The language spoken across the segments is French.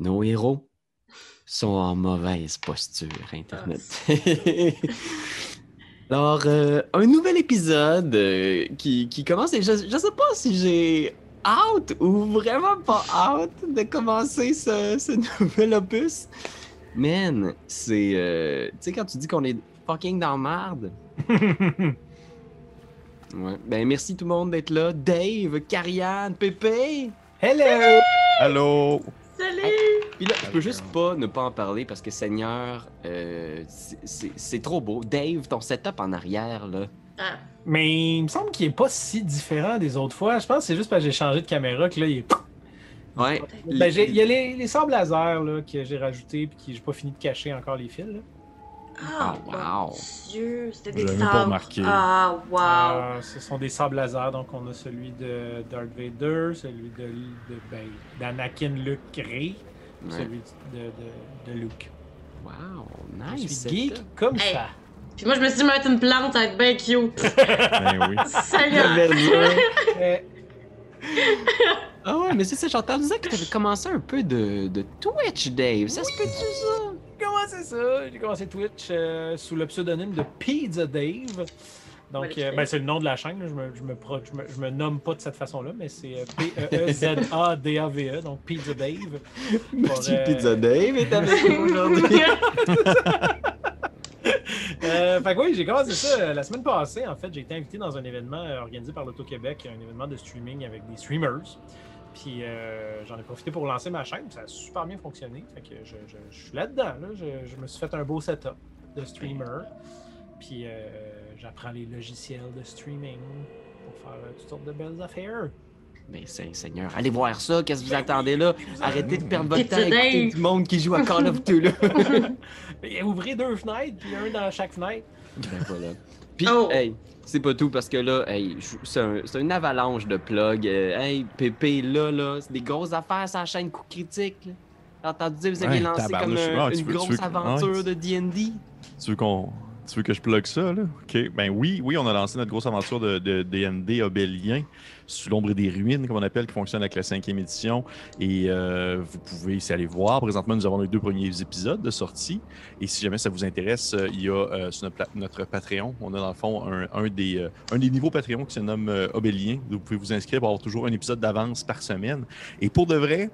nos héros sont en mauvaise posture, Internet. Alors, euh, un nouvel épisode euh, qui, qui commence et je, je sais pas si j'ai hâte ou vraiment pas hâte de commencer ce, ce nouvel opus. Man, c'est. euh, tu sais, quand tu dis qu'on est fucking dans marde. ouais. Ben, merci tout le monde d'être là. Dave, Karianne, Pépé. Hello! Allô? Salut! Puis là, je peux juste pas ne pas en parler parce que Seigneur, euh, c'est- trop beau. Dave, ton setup en arrière, là. Ah, Mais il me semble qu'il est pas si différent des autres fois. Je pense que c'est juste parce que j'ai changé de caméra que là, il est. Ouais. Ben, il y a les, les sables laser là, que j'ai rajouté puis qui j'ai pas fini de cacher encore les fils. là. Ah, Oh, wow. mon Dieu, c'était des sabres. Ah, wow. Euh, ce sont des sables laser, donc on a celui de Darth Vader, celui de, de ben, d'Anakin Luke Ouais. celui de, de, de Luke. Wow, Je nice. suis geek comme Hey. ça. Puis moi, je me suis dit, mettre une plante, ça va être bien cute. Ben oui. Seigneur! Euh, Ah ouais, mais c'est ça, j'entends dire que t'avais commencé un peu de, de Twitch, Dave. Ça se peut-tu, ça? J'ai commencé ça. J'ai commencé Twitch euh, sous le pseudonyme de Pizza Dave. Donc, euh, ben, c'est le nom de la chaîne. Je me, je, me pro- je, me, je me nomme pas de cette façon-là, mais c'est euh, P-E-E-Z-A-D-A-V-E, E, donc Pizza Dave. Euh, Pizza Dave est avec nous aujourd'hui. Euh, fait que oui, j'ai commencé ça la semaine passée. En fait, j'ai été invité dans un événement organisé par l'Auto-Québec, un événement de streaming avec des streamers. Puis euh, j'en ai profité pour lancer ma chaîne. Ça a super bien fonctionné. Fait que je, je- je suis là-dedans. Là. Je, je me suis fait un beau setup de streamer. Puis euh, j'apprends les logiciels de streaming pour faire euh, toutes sortes de belles affaires. Mais c'est Seigneur, allez voir ça, qu'est-ce que vous attendez là? Arrêtez de perdre votre temps à écouter du monde qui joue à Call of Duty, là. Et ouvrez deux fenêtres, puis un dans chaque fenêtre. Ben voilà. Puis, Oh. hey, c'est pas tout parce que là, hey, c'est un- une avalanche de plugs. Euh, hey, Pépé, là, là, c'est des grosses affaires la chaîne Coup Critique. J'ai entendu dire que vous aviez Ouais, lancé comme un- Ah, une veux- grosse veux aventure ouais. de D&D. Tu veux qu'on. Tu veux que je plug ça, là? OK. Ben oui, oui, on a lancé notre grosse aventure de, D&D Obélien, sous l'ombre des ruines, comme on appelle, qui fonctionne avec la cinquième édition. Et euh, vous pouvez ici aller voir. Présentement, nous avons les deux premiers épisodes de sortie. Et si jamais ça vous intéresse, euh, il y a euh, sur notre, Patreon, on a dans le fond un, des, euh, un niveaux Patreon qui se nomme Obélien. Vous pouvez vous inscrire pour avoir toujours un épisode d'avance par semaine. Et pour de vrai,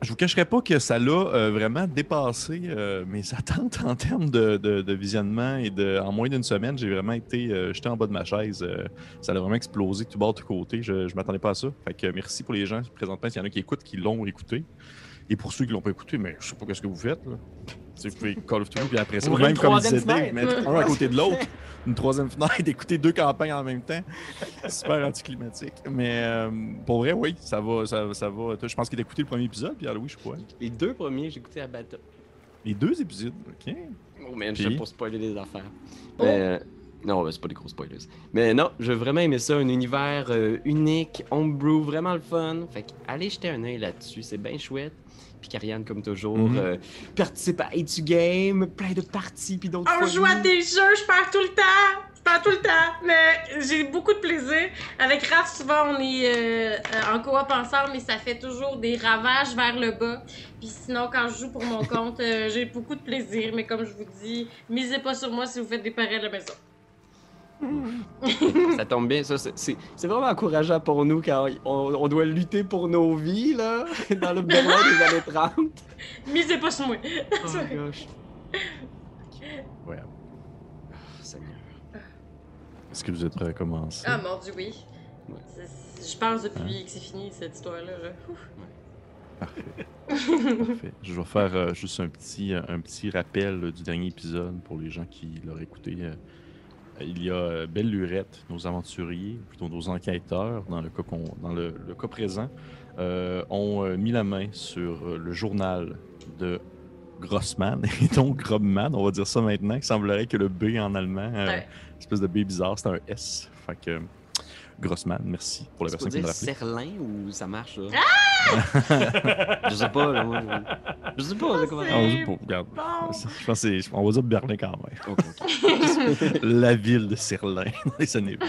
je vous cacherai pas que ça l'a euh, vraiment dépassé euh, mes attentes en termes de, visionnement et de, en moins d'une semaine, j'ai vraiment été euh, jeté en bas de ma chaise. euh, ça a vraiment explosé tout bord, tout côté. Je, ne m'attendais pas à ça. Fait que merci pour les gens présentement, s'il y en a qui écoutent, qui l'ont écouté. Et pour ceux qui l'ont pas écouté, mais je sais pas ce que vous faites. Là. Tu sais, vous pouvez Call of Duty, puis après ça, ou même comme disait Dave, mettre un à côté de l'autre, une troisième fenêtre, écouter deux campagnes en même temps. Super anticlimatique. Mais euh, pour vrai, oui, ça va. Ça, ça va. Je pense qu'il a écouté le premier épisode, puis alors oui, je crois. Les deux premiers, j'ai écouté à Bata. Les deux épisodes, ok. Oh man, je Puis? sais pour spoiler des affaires. Oh. Mais, non, ben, c'est pas des gros spoilers. Mais non, j'ai vraiment aimé ça, un univers euh, unique, homebrew, vraiment le fun. Fait que allez jeter un œil là-dessus, c'est bien chouette. Puis Karianne, comme toujours, Mhm. euh, participe à H2 Game, plein de parties, puis d'autres On joue à des jeux, je perds tout le temps! Je perds tout le temps! Mais j'ai beaucoup de plaisir. Avec Raph, souvent, on est euh, euh, en coop ensemble, mais ça fait toujours des ravages vers le bas. Puis sinon, quand je joue pour mon compte, euh, j'ai beaucoup de plaisir. Mais comme je vous dis, misez pas sur moi si vous faites des pareils à la maison. Ça tombe bien, ça, c'est- c'est c'est vraiment encourageant pour nous quand on, on doit lutter pour nos vies, là, dans le Berlin des années 30. Misez pas sur moi! Oh my gosh. Ouais. Ah, Seigneur. Est-ce que vous êtes prêts à commencer? Ah mon dieu, oui. Ouais. Je pense depuis que c'est fini cette histoire-là. là. Parfait. Parfait. Je vais faire euh, juste un petit, un petit rappel euh, du dernier épisode pour les gens qui l'auraient écouté. Euh, il y a euh, Belle Lurette, nos aventuriers, plutôt nos enquêteurs, dans le cas, qu'on- dans le, le cas présent, euh, ont euh, mis la main sur le journal de Grossman, et donc Grobman, on va dire ça maintenant. Il semblerait que le B en allemand, euh, Ouais. espèce de B bizarre, c'est un S. Fait que Grossman, merci pour la personne qui me l'a rappelé. Serlin ou ça marche, ça? Ah! Je sais pas, là, moi. Je sais pas, là, comment... Ah, on dit pas, regarde. Bon. Je pense que c'est. On va dire Berlin quand même. La ville de Serlin dans les années 20.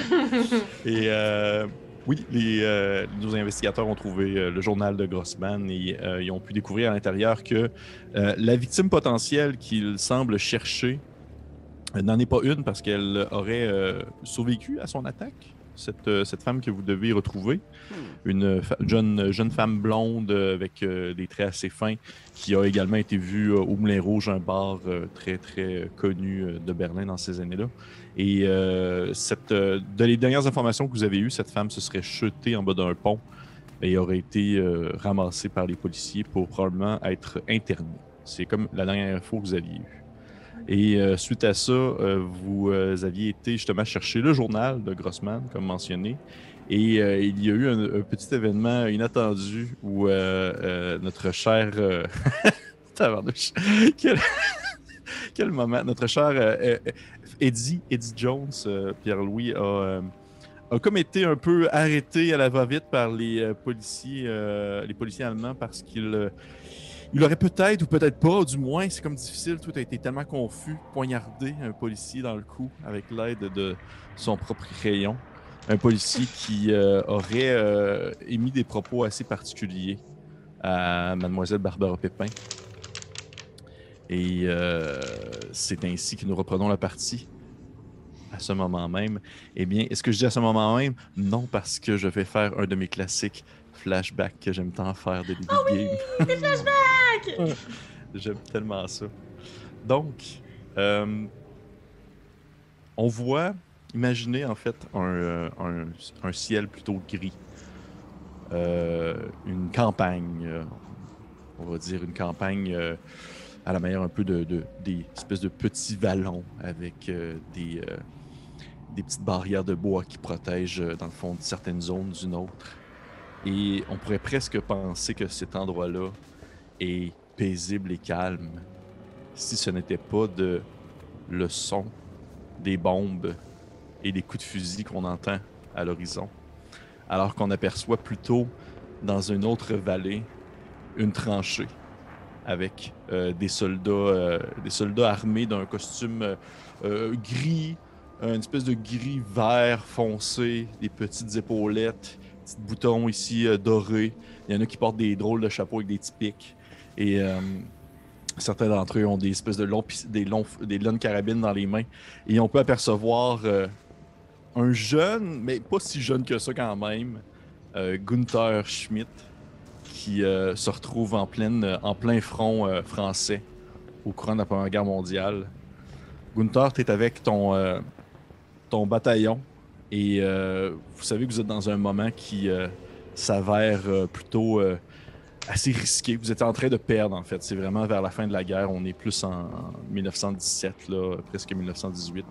Et euh, Oui, les, euh, nos investigateurs ont trouvé euh, le journal de Grossman et euh, ils ont pu découvrir à l'intérieur que euh, la victime potentielle qu'ils semblent chercher euh, n'en est pas une parce qu'elle aurait euh, survécu à son attaque. Cette, euh, cette femme que vous devez retrouver, une fa- jeune, jeune femme blonde euh, avec euh, des traits assez fins qui a également été vue au Moulin Rouge, un bar très très connu de Berlin dans ces années-là. Et cette, de les dernières informations que vous avez eues, cette femme se serait jetée en bas d'un pont et aurait été euh, ramassée par les policiers pour probablement être internée. C'est comme la dernière info que vous aviez eue. Et euh, suite à ça, euh, vous euh, aviez été justement chercher le journal de Grossman, comme mentionné. Et il y a eu un, petit événement inattendu où notre cher. quel... moment. Notre cher Eddie, Eddie Jones, Pierre-Louis, a, a comme été un peu arrêté à la va-vite par les policiers, les policiers allemands parce qu'il il aurait peut-être ou peut-être pas, du moins, c'est comme difficile, tout a été tellement confus, poignardé un policier dans le cou avec l'aide de son propre crayon. Un policier qui euh, aurait euh, émis des propos assez particuliers à mademoiselle Barbara Pépin. Et euh, c'est ainsi que nous reprenons la partie à ce moment même. Eh bien, est-ce que je dis à ce moment même? Non, parce que je vais faire un de mes classiques flashbacks que j'aime tant faire de début de game. Des flashbacks! J'aime tellement ça. Donc, euh, on voit, imaginez en fait un, euh, un- un ciel plutôt gris. Euh, une campagne, on va dire une campagne euh, à la manière un peu de, de- des espèces de petits vallons avec euh, des, euh, des petites barrières de bois qui protègent, dans le fond, certaines zones d'une autre. Et on pourrait presque penser que cet endroit-là est paisible et calme si ce n'était pas de le son des bombes et des coups de fusil qu'on entend à l'horizon. Alors qu'on aperçoit plutôt dans une autre vallée une tranchée avec euh, des soldats euh, des soldats armés d'un costume euh, gris, une espèce de gris vert foncé, des petites épaulettes, boutons ici euh, dorés. Il y en a qui portent des drôles de chapeaux avec des petits pics. Et euh, certains d'entre eux ont des espèces de longs, des longs, des longues carabines dans les mains. Et on peut apercevoir euh, un jeune, mais pas si jeune que ça quand même, Gunther Schmidt, qui se retrouve en, pleine, en plein front français au courant de la Première Guerre mondiale. Gunther, tu es avec ton, ton bataillon et euh, vous savez que vous êtes dans un moment qui euh, s'avère euh, plutôt assez risqué. Vous êtes en train de perdre, en fait. C'est vraiment vers la fin de la guerre. On est plus en, en 1917, là, presque 1918.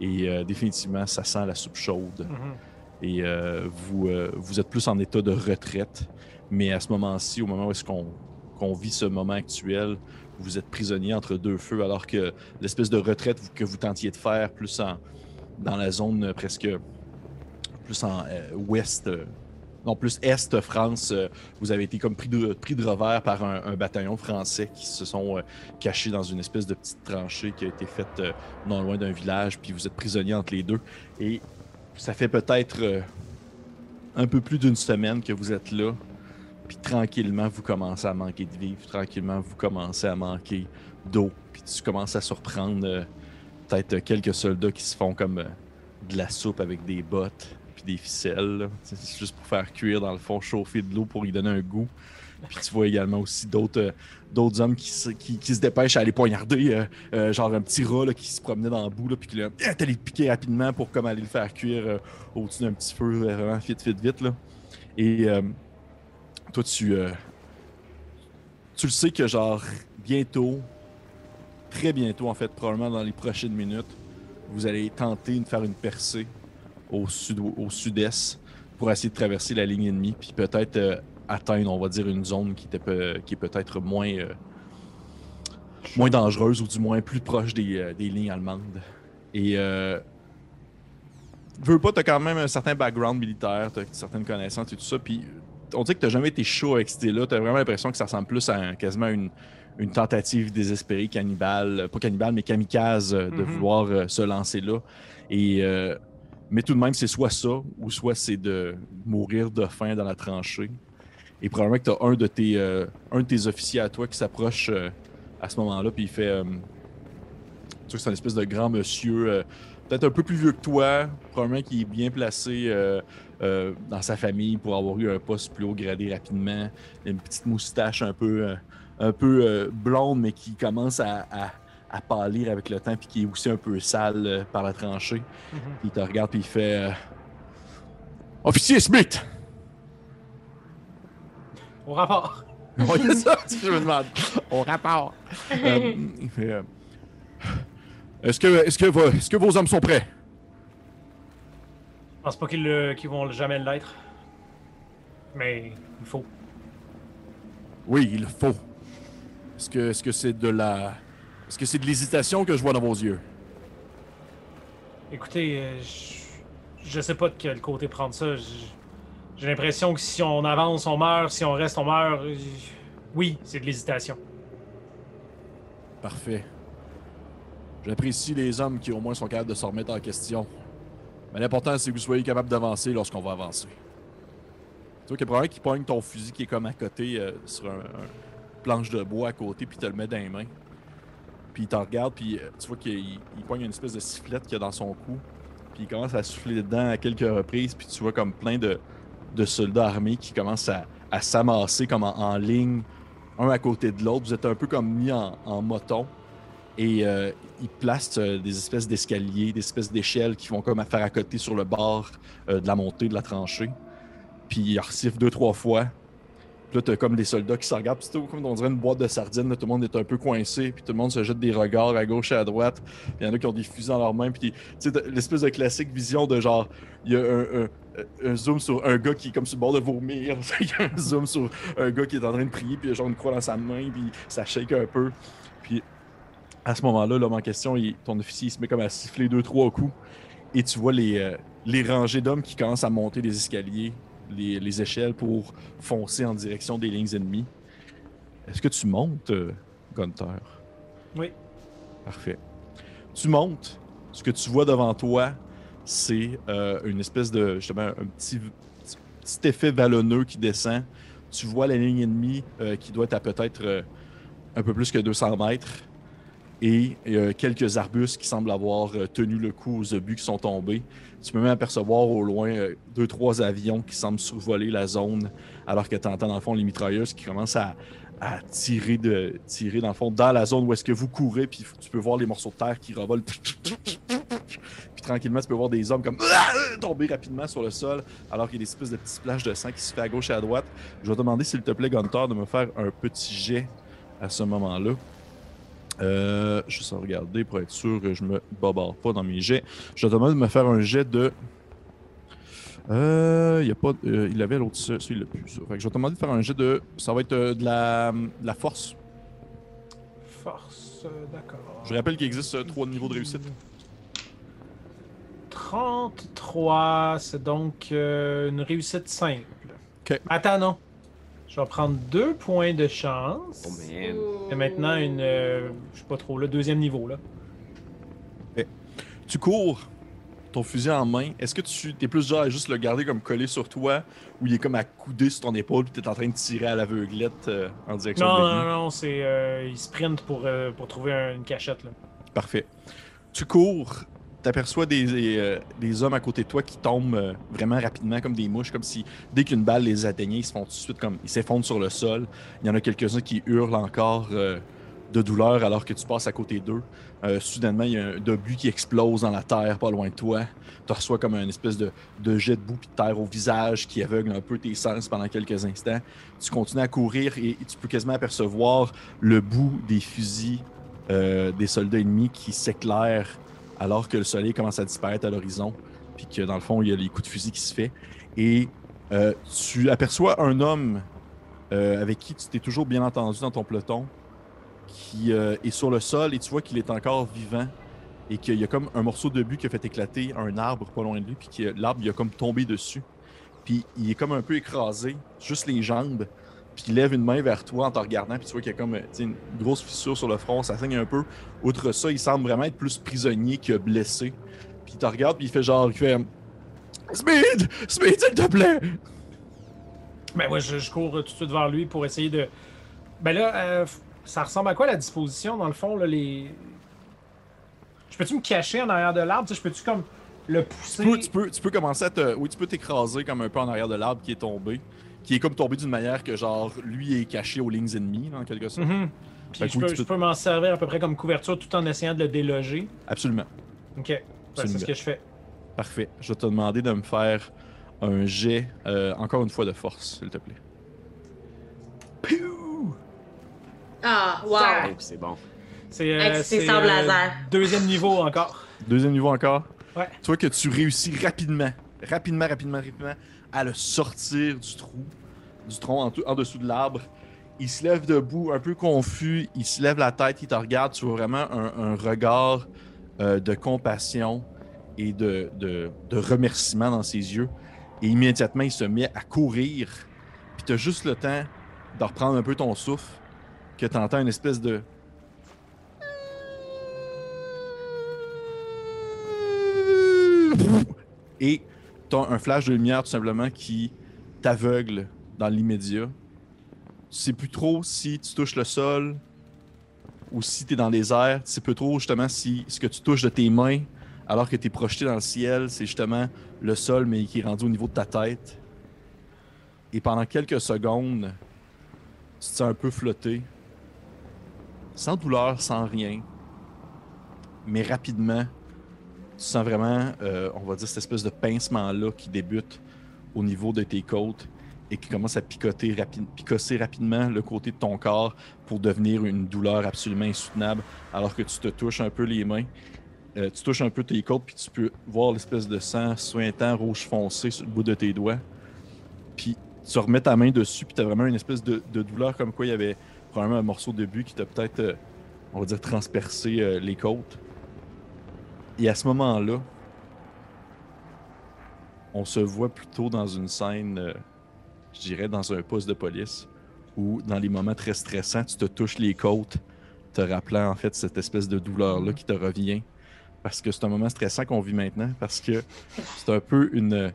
Et définitivement, ça sent la soupe chaude. Mhm. Et euh, vous, euh, vous êtes plus en état de retraite. Mais à ce moment-ci, au moment où est-ce qu'on qu'on vit ce moment actuel, vous êtes prisonnier entre deux feux, alors que l'espèce de retraite que vous tentiez de faire plus en, dans la zone euh, presque plus en euh, ouest, euh, non plus est France, vous avez été comme pris de, revers par un, bataillon français qui se sont cachés dans une espèce de petite tranchée qui a été faite non loin d'un village, puis vous êtes prisonnier entre les deux. Et ça fait peut-être un peu plus d'une semaine que vous êtes là. Puis tranquillement, vous commencez à manquer de vivre. Tranquillement, vous commencez à manquer d'eau. Puis tu commences à surprendre peut-être quelques soldats qui se font comme euh, de la soupe avec des bottes puis des ficelles. C'est juste pour faire cuire, dans le fond, chauffer de l'eau pour y donner un goût. Puis tu vois également aussi d'autres euh, hommes qui se, qui, se dépêchent à aller poignarder, euh, euh, genre un petit rat là, qui se promenait dans le bout, là, puis qui l'a ah, t'allais le piquer rapidement pour comme aller le faire cuire euh, au-dessus d'un petit feu, euh, vraiment vite, vite, vite. Là. Et euh, toi, tu, euh, tu le sais que genre bientôt, très bientôt en fait, probablement dans les prochaines minutes, vous allez tenter de faire une percée au sud au sud-est pour essayer de traverser la ligne ennemie, puis peut-être euh, atteindre, on va dire, une zone qui, était est peut-être moins, euh, moins dangereuse ou du moins plus proche des, euh, lignes allemandes. Et veux pas, t'as quand même un certain background militaire, t'as certaines connaissances et tout ça, puis on dit que t'as jamais été chaud avec cette idée-là, t'as vraiment l'impression que ça ressemble plus à quasiment une, une tentative désespérée cannibale, euh, pas cannibale, mais kamikaze, euh, de Mhm. vouloir euh, se lancer là. Et euh, Mais tout de même, c'est soit ça, ou soit c'est de mourir de faim dans la tranchée. Et probablement que tu as un de tes, euh, un de tes officiers à toi qui s'approche euh, à ce moment-là, puis il fait. tu vois que c'est un espèce de grand monsieur, peut-être un peu plus vieux que toi, probablement qui est bien placé dans sa famille pour avoir eu un poste plus haut gradé rapidement. Une petite moustache un peu, un peu euh, blonde, mais qui commence à, à- à pâlir avec le temps, puis qui est aussi un peu sale euh, par la tranchée. Mhm. Puis il te regarde, puis il fait euh, Officier Smith Au rapport. Oui, c'est ça, je me demande. Au rapport. Euh, est-ce, que, est-ce, que vos, est-ce que vos hommes sont prêts? Je pense pas qu'ils vont jamais l'être. Mais il faut. Oui, il faut. Est-ce que, est-ce que c'est de la. Est-ce que c'est de l'hésitation que je vois dans vos yeux? Écoutez, euh, je, je sais pas de quel côté prendre ça. J'ai l'impression que si on avance, on meurt. Si on reste, on meurt. Euh, Oui, c'est de l'hésitation. Parfait. J'apprécie les hommes qui au moins sont capables de se remettre en question. Mais l'important, c'est que vous soyez capable d'avancer lorsqu'on va avancer. Tu vois qu'il y a qui pogne ton fusil qui est comme à côté euh, sur un, un planche de bois à côté, puis te le met dans les mains. Puis il t'en regarde, puis euh, tu vois qu'il il pogne une espèce de sifflette qu'il a dans son cou. Puis il commence à souffler dedans à quelques reprises, puis tu vois comme plein de, soldats armés qui commencent à, à s'amasser comme en, en ligne, un à côté de l'autre. Vous êtes un peu comme mis en, en moton. Et euh, ils placent euh, des espèces d'escaliers, des espèces d'échelles qui vont comme à faire à côté sur le bord de la montée de la tranchée. Puis ils resifflent deux, trois fois. Là, t'as comme des soldats qui se regardent. Puis comme on dirait une boîte de sardines. Tout le monde est un peu coincé. Puis tout le monde se jette des regards à gauche et à droite. Puis il y en a qui ont des fusils dans leurs mains. Puis tu sais, l'espèce de classique vision de genre, il y a un, zoom sur un gars qui est comme sur le bord de vomir. Il y a un zoom sur un gars qui est en train de prier. Puis genre une croix dans sa main. Puis ça shake un peu. Puis à ce moment-là, l'homme en question, ton officier il se met comme à siffler deux, trois coups. Et tu vois les, euh, les rangées d'hommes qui commencent à monter les escaliers, les, les échelles pour foncer en direction des lignes ennemies. Est-ce que tu montes, euh, Gunther? Oui. Parfait. Tu montes. Ce que tu vois devant toi, c'est euh, une espèce de, justement, un petit, petit effet vallonneux qui descend. Tu vois la ligne ennemie euh, qui doit être à peut-être euh, un peu plus que 200 mètres. Et quelques arbustes qui semblent avoir tenu le coup aux obus qui sont tombés. Tu peux même apercevoir au loin euh, deux, trois avions qui semblent survoler la zone, alors que tu entends dans le fond les mitrailleuses qui commencent à, tirer, de, tirer dans le fond dans la zone où est-ce que vous courez, puis tu peux voir les morceaux de terre qui revolent. Puis tranquillement, tu peux voir des hommes comme tomber rapidement sur le sol, alors qu'il y a des espèces de petits splashes de sang qui se fait à gauche et à droite. Je vais te demander, s'il te plaît, Gunter, de me faire un petit jet à ce moment-là. Euh, je vais regarder pour être sûr que je me babarde pas dans mes jets. Je vais te demander de me faire un jet de. Euh, il y a pas. euh, il avait l'autre. ça, Celui-là, plus. ça. Fait que je vais te demander de faire un jet de. Ça va être euh, de, la, de la force. Force, d'accord. Je rappelle qu'il existe trois niveaux de réussite. 33, c'est donc une réussite simple. Ok. Attends, non. Je vais prendre deux points de chance. Oh man. Et maintenant, une. euh, je sais pas trop, le deuxième niveau, là. Tu cours, ton fusil en main. Est-ce que tu es plus genre à juste le garder comme collé sur toi ou il est comme accoudé sur ton épaule puis tu es en train de tirer à l'aveuglette euh, en direction Non, de non, non, non, c'est. euh, il sprint pour, euh, pour trouver un- une cachette, là. Parfait. Tu cours, t'aperçois des, des, euh, des hommes à côté de toi qui tombent euh, vraiment rapidement comme des mouches, comme si dès qu'une balle les atteignait, ils se font tout de suite comme ils s'effondrent sur le sol. Il y en a quelques-uns qui hurlent encore euh, de douleur alors que tu passes à côté d'eux. Soudainement, il y a un obus qui explose dans la terre pas loin de toi. Tu reçois comme un espèce de, de jet de boue puis de terre au visage qui aveugle un peu tes sens pendant quelques instants. Tu continues à courir et, et tu peux quasiment apercevoir le bout des fusils des soldats ennemis qui s'éclairent alors que le soleil commence à disparaître à l'horizon, puis que dans le fond, il y a les coups de fusil qui se fait. Et euh, tu aperçois un homme euh, avec qui tu t'es toujours bien entendu dans ton peloton, qui euh, est sur le sol et tu vois qu'il est encore vivant et qu'il y a comme un morceau de but qui a fait éclater un arbre pas loin de lui, puis que l'arbre il a comme tombé dessus. Puis il est comme un peu écrasé, juste les jambes, puis il lève une main vers toi en te regardant, puis tu vois qu'il y a comme euh, tu une grosse fissure sur le front, ça saigne un peu. Outre ça, il semble vraiment être plus prisonnier que blessé. Puis il te regarde, puis il fait genre, il fait Speed! Speed, s'il te plaît! Ben moi, je, je cours tout de suite vers lui pour essayer de. Ben là, euh, ça ressemble à quoi la disposition dans le fond, là, les. Je peux-tu me cacher en arrière de l'arbre? Tu Je peux-tu comme le Tu pousser? peux, tu, peux, tu peux commencer à te. Oui, tu peux t'écraser comme un peu en arrière de l'arbre qui est tombé. Qui est comme tombé d'une manière que, genre, lui est caché aux lignes ennemies, en quelque sorte. Mhm. Puis je oui, peux, je m'en servir à peu près comme couverture tout en essayant de le déloger. Absolument. Ok. Ben, c'est ce que je fais. Parfait. Je vais te demander de me faire un jet, euh, encore une fois, de force, s'il te plaît. Ah, wow. Oh, c'est bon. C'est euh, sabres euh, laser. deuxième niveau encore. Deuxième niveau encore. Ouais. Tu vois que tu réussis rapidement, rapidement, rapidement, rapidement à le sortir du trou, du tronc en, dessous de l'arbre. Il se lève debout, un peu confus. Il se lève la tête, il te regarde. Tu vois vraiment un, regard euh, de compassion et de, de, de remerciement dans ses yeux. Et immédiatement, il se met à courir. Puis tu as juste le temps de reprendre un peu ton souffle, que tu entends une espèce de. Et un flash de lumière tout simplement qui t'aveugle dans l'immédiat. Tu sais plus trop si tu touches le sol ou si tu es dans les airs. Tu sais plus trop justement si ce que tu touches de tes mains alors que tu es projeté dans le ciel, c'est justement le sol mais qui est rendu au niveau de ta tête. Et pendant quelques secondes, tu te sens un peu flotter. Sans douleur, sans rien. Mais rapidement, tu sens vraiment, euh, on va dire, cette espèce de pincement-là qui débute au niveau de tes côtes et qui commence à picoter picosser rapidement le côté de ton corps pour devenir une douleur absolument insoutenable alors que tu te touches un peu les mains. Euh, tu touches un peu tes côtes puis tu peux voir l'espèce de sang suintant rouge foncé sur le bout de tes doigts. Puis tu remets ta main dessus puis tu as vraiment une espèce de, douleur comme quoi il y avait probablement un morceau de but qui t'a peut-être, euh, on va dire, transpercé les côtes. Et à ce moment-là, on se voit plutôt dans une scène, euh, je dirais, dans un poste de police, où dans les moments très stressants, tu te touches les côtes, te rappelant en fait cette espèce de douleur-là qui te revient. Parce que c'est un moment stressant qu'on vit maintenant, parce que c'est un peu une,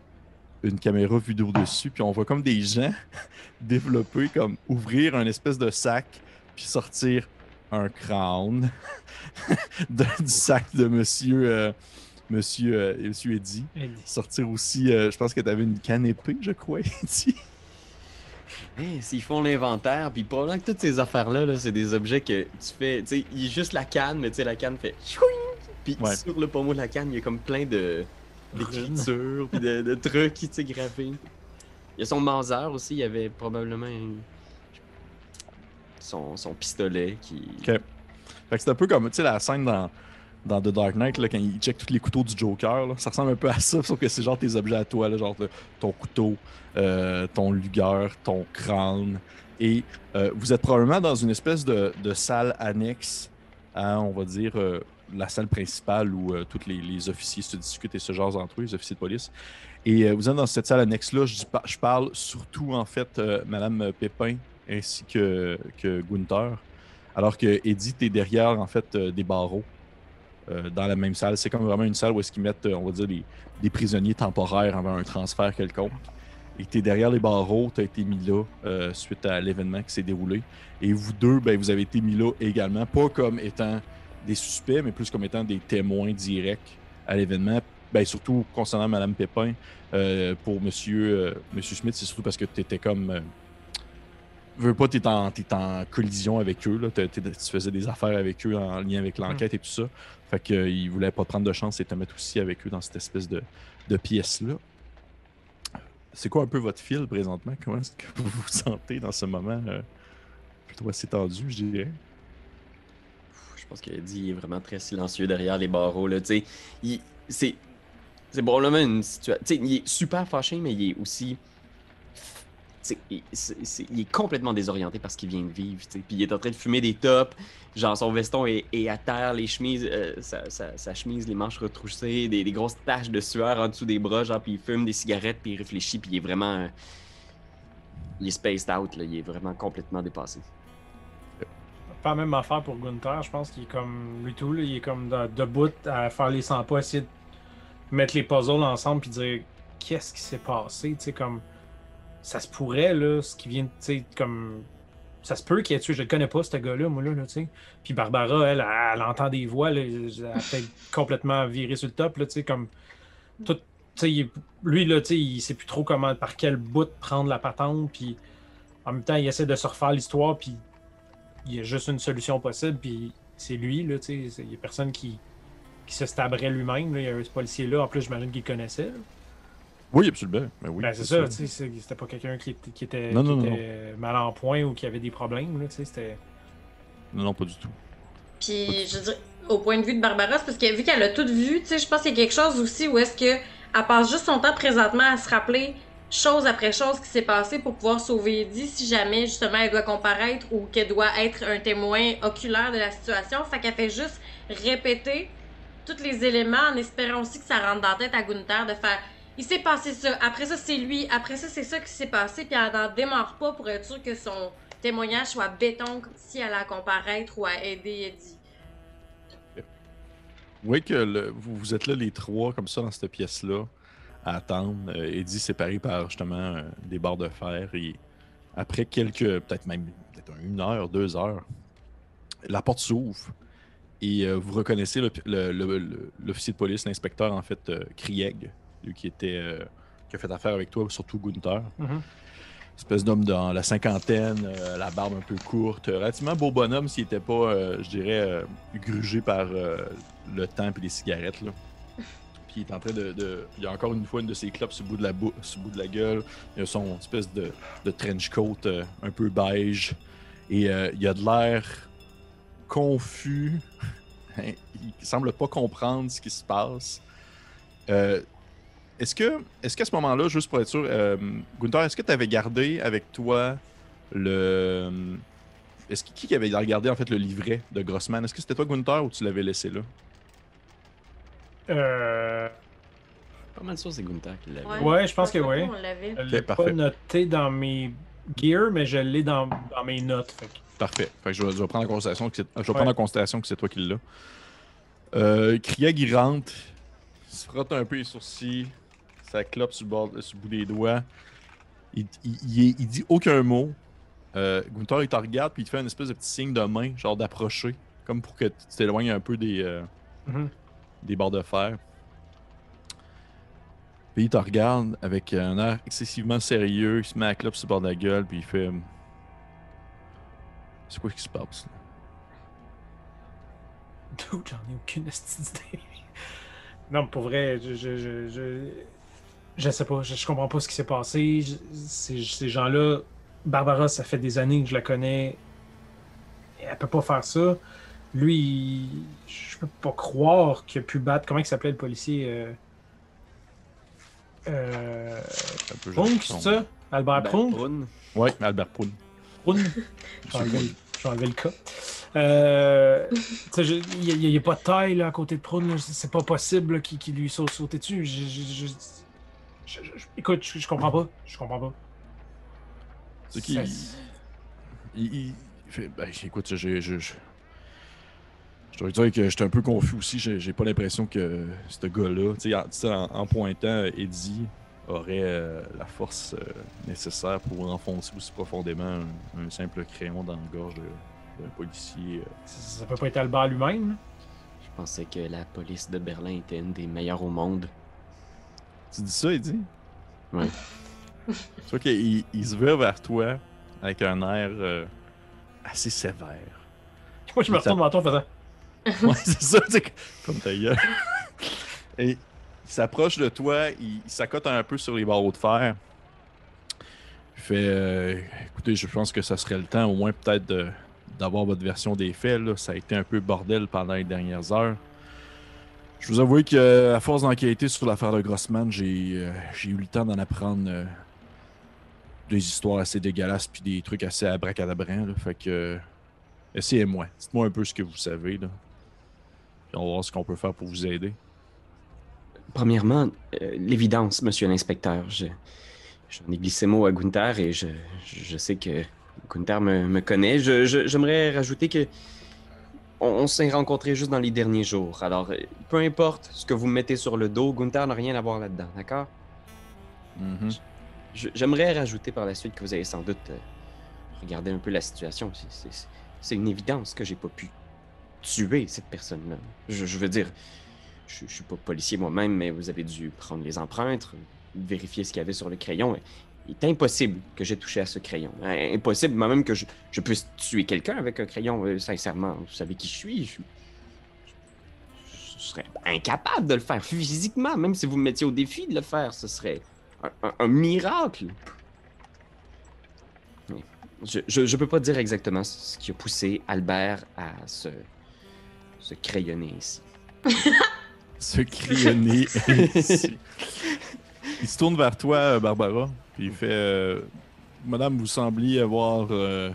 une caméra vue d'au-dessus, puis on voit comme des gens développer, comme ouvrir un espèce de sac, puis sortir un crown de- du sac de monsieur, euh, monsieur, euh, monsieur Eddie. Sortir aussi, euh, je pense que tu avais une canne épée, je crois, Eddie. Hey, S'ils font l'inventaire, puis probablement que toutes ces affaires-là, là, c'est des objets que tu fais. Tu sais, il y a juste la canne, mais tu sais, la canne fait. chouing Puis Ouais. sur le pommeau de la canne, il y a comme plein de d'écritures, puis de, de trucs qui, tu sais, gravés. Il y a son Mauser aussi, il y avait probablement un- son, pistolet qui. Ok. C'est un peu comme, tu sais, la scène dans, dans The Dark Knight, là, quand il check tous les couteaux du Joker, là, ça ressemble un peu à ça, sauf que c'est genre tes objets à toi, là, genre le- ton couteau, euh, ton lugueur, ton crâne. Et euh, vous êtes probablement dans une espèce de, salle annexe à, on va dire, euh, la salle principale où euh, tous les, officiers se discutent et se jasent entre eux, les officiers de police. Et euh, vous êtes dans cette salle annexe-là, je, je parle surtout, en fait, euh, Madame Pépin ainsi que, que Gunther. Alors que Eddie, t'es derrière, en fait, euh, des barreaux euh, dans la même salle. C'est comme vraiment une salle où est-ce qu'ils mettent, euh, on va dire, des, prisonniers temporaires avant un transfert quelconque. Et t'es derrière les barreaux, t'as été mis là suite à l'événement qui s'est déroulé. Et vous deux, ben, vous avez été mis là également, pas comme étant des suspects, mais plus comme étant des témoins directs à l'événement. Ben, surtout concernant Madame Pépin, pour Monsieur, euh, Monsieur Smith, c'est surtout parce que tu étais comme. Euh, veux pas, t'es en, en collision avec eux. Là. Tu faisais des affaires avec eux en lien avec l'enquête et tout ça. Fait qu'ils voulaient pas te prendre de chance et te mettre aussi avec eux dans cette espèce de, de pièce-là. C'est quoi un peu votre fil présentement? Comment est-ce que vous vous sentez dans ce moment? euh, plutôt assez tendu, je dirais? Je pense qu'Eddie est vraiment très silencieux derrière les barreaux. Là, c'est, c'est probablement une situation. Il est super fâché, mais il est aussi. Il, est complètement désorienté par ce qu'il vient de vivre. Puis il est en train de fumer des tops. Genre, son veston est, à terre, les chemises, euh, sa, chemise, les manches retroussées, des, grosses taches de sueur en dessous des bras. Genre, puis il fume des cigarettes, puis il réfléchit, puis il est vraiment. euh, il est spaced out, là. Il est vraiment complètement dépassé. Pas même affaire pour Gunther, je pense qu'il est comme lui tout, là, il est comme de- debout à faire les 100 pas, essayer de mettre les puzzles ensemble puis dire qu'est-ce qui s'est passé, tu sais, comme ça se pourrait, là, ce qui vient, tu sais, comme ça se peut qu'il ait tué, je le connais pas, ce gars-là, moi, là, là tu sais. Puis Barbara, elle, elle, entend des voix, là, elle a peut-être complètement viré sur le top, là, tu sais, comme tout, tu sais, lui, là, tu sais, il sait plus trop comment, par quel bout prendre la patente, puis en même temps, il essaie de se refaire l'histoire, puis il y a juste une solution possible, puis c'est lui, là, tu sais, il y a personne qui, qui se stabrait lui-même, il y a ce policier-là, en plus, j'imagine qu'il connaissait, là. Oui, absolument. Ben oui, Ben, c'est ça, tu sais, c'était pas quelqu'un qui, était- qui était, Non, qui non, non, était mal en point ou qui avait des problèmes, là, tu sais, c'était... Non, non, pas du tout. Puis, je dire, au point de vue de Barbara, c'est parce que vu qu'elle a tout vu, tu sais, je pense qu'il y a quelque chose aussi où est-ce que elle passe juste son temps présentement à se rappeler chose après chose qui s'est passé pour pouvoir sauver Eddie si jamais justement elle doit comparaître ou qu'elle doit être un témoin oculaire de la situation. Fait qu'elle fait juste répéter tous les éléments en espérant aussi que ça rentre dans la tête à Gunther de faire il s'est passé ça, après ça c'est lui, après ça c'est ça qui s'est passé, puis elle n'en démarre pas pour être sûre que son témoignage soit béton si elle a comparaître ou à aider Eddie. Oui, que le- vous, vous êtes là les trois, comme ça, dans cette pièce-là, à attendre. Euh, Eddie séparé par justement euh, des barres de fer. Et après quelques, peut-être même peut-être une heure, deux heures, la porte s'ouvre. Et euh, vous reconnaissez le- le- le- l'officier de police, l'inspecteur, en fait, Krieg, qui était. euh, qui a fait affaire avec toi, surtout Gunther. Mhm. Espèce d'homme dans la cinquantaine, euh, la barbe un peu courte, relativement beau bonhomme s'il était pas, euh, je dirais, euh, grugé par euh, le temps et les cigarettes. Là. Puis il est en train de, de- Il y a encore une fois une de ses clopes sur le bout de la, bou- sur le bout de la gueule. Il a son espèce de, de trench coat euh, un peu beige. Et euh, il a de l'air confus. il semble pas comprendre ce qui se passe. Est-ce que, est-ce qu'à ce moment-là, juste pour être sûr, euh, Gunther, est-ce que tu avais gardé avec toi le. Est-ce que, qui qui avait regardé en fait le livret de Grossman? Est-ce que c'était toi, Gunther, ou tu l'avais laissé là? Euh... Pas mal sûr, c'est Gunther qui l'avait. Ouais, je pense que oui. On l'avait. Je l'ai parfait. pas noté dans mes gears, mais je l'ai dans, dans mes notes. Fait Parfait. Fait que je, vais, je vais prendre en considération que c'est, je vais Ouais. prendre en considération que c'est toi qui l'as. Euh, Krieg, il rentre, il se frotte un peu les sourcils, ça clope sur le, bord, sur le bout des doigts. Il, il, il- il dit aucun mot. Euh, Gunther, il te regarde, puis il te fait une espèce de petit signe de main, genre d'approcher, comme pour que tu t'éloignes un peu des, euh, Mhm. des barres de fer. Puis il te regarde avec un air excessivement sérieux, il se met à clope sur le bord de la gueule, puis il fait C'est quoi qui se passe là? Dude, j'en ai aucune d'idée. non, mais pour vrai, je, je, je, je, je sais pas, je, je comprends pas ce qui s'est passé. Je- ces, ces gens-là, Barbara, ça fait des années que je la connais. Elle peut pas faire ça. Lui, il- je peux pas croire qu'il a pu battre. Comment il s'appelait le policier euh... Euh... C'est ça? Albert Ben, Proun Prune. Ouais, Albert Proun. Proun. Je vais enlever le- cas. Euh, Il n'y a, pas de taille là, à côté de Proun. là. C'est pas possible qu'il lui saute sauter dessus. Je, je- je- je- je- je- écoute, je, je comprends pas. Je comprends pas. C'est qu'il. Ça- Il, il- il fait. Ben, écoute, j'ai. Je, je, je dois dire que j'étais un peu confus aussi. J'ai j'ai pas l'impression que ce gars-là, tu sais, en, en- pointant Eddie, aurait euh, la force euh, nécessaire pour enfoncer aussi profondément un, un simple crayon dans la gorge d'un policier. euh. Ça, ça peut pas être Albert lui-même. là. Je pensais que la police de Berlin était une des meilleures au monde. Tu dis ça, Eddie? Ouais. tu vois qu'il il se veut vers toi avec un air euh, assez sévère. Moi, je me retourne vers toi en faisant. Ouais, c'est ça, tu sais, comme ta gueule. Et il s'approche de toi, il, il s'accote un peu sur les barreaux de fer. Il fait euh, écoutez, je pense que ça serait le temps, au moins peut-être d'avoir votre version des faits. là. Ça a été un peu bordel pendant les dernières heures. Je vous avoue que à force d'enquêter sur l'affaire de Grossman, j'ai euh, eu le temps d'en apprendre euh, des histoires assez dégueulasses puis des trucs assez abracadabrants. là. Fait que euh, essayez-moi. Dites-moi un peu ce que vous savez. Là. Puis on va voir ce qu'on peut faire pour vous aider. Premièrement, euh, l'évidence, monsieur l'inspecteur. Je, j'en ai glissé mot à Gunther et je, sais que Gunther me, connaît. J'aimerais rajouter que on, on s'est rencontrés juste dans les derniers jours. Alors, euh, peu importe ce que vous mettez sur le dos, Gunther n'a rien à voir là-dedans, d'accord? Mhm. Je- J'aimerais rajouter par la suite que vous avez sans doute euh, regardé un peu la situation. C'est- une évidence que j'ai pas pu tuer cette personne-là. Je, je veux dire, je, je suis pas policier moi-même, mais vous avez dû prendre les empreintes, vérifier ce qu'il y avait sur le crayon. Il est impossible que j'ai touché à ce crayon. Euh, Impossible moi-même que je, je puisse tuer quelqu'un avec un crayon. Euh, sincèrement, vous savez qui je suis. Je, serais incapable de le faire physiquement, même si vous me mettiez au défi de le faire. Ce serait un, un- un miracle. Je, je peux pas dire exactement ce qui a poussé Albert à se, se crayonner ici. Se crayonner ici. Il se tourne vers toi, euh, Barbara, il fait euh, Madame, vous sembliez avoir euh,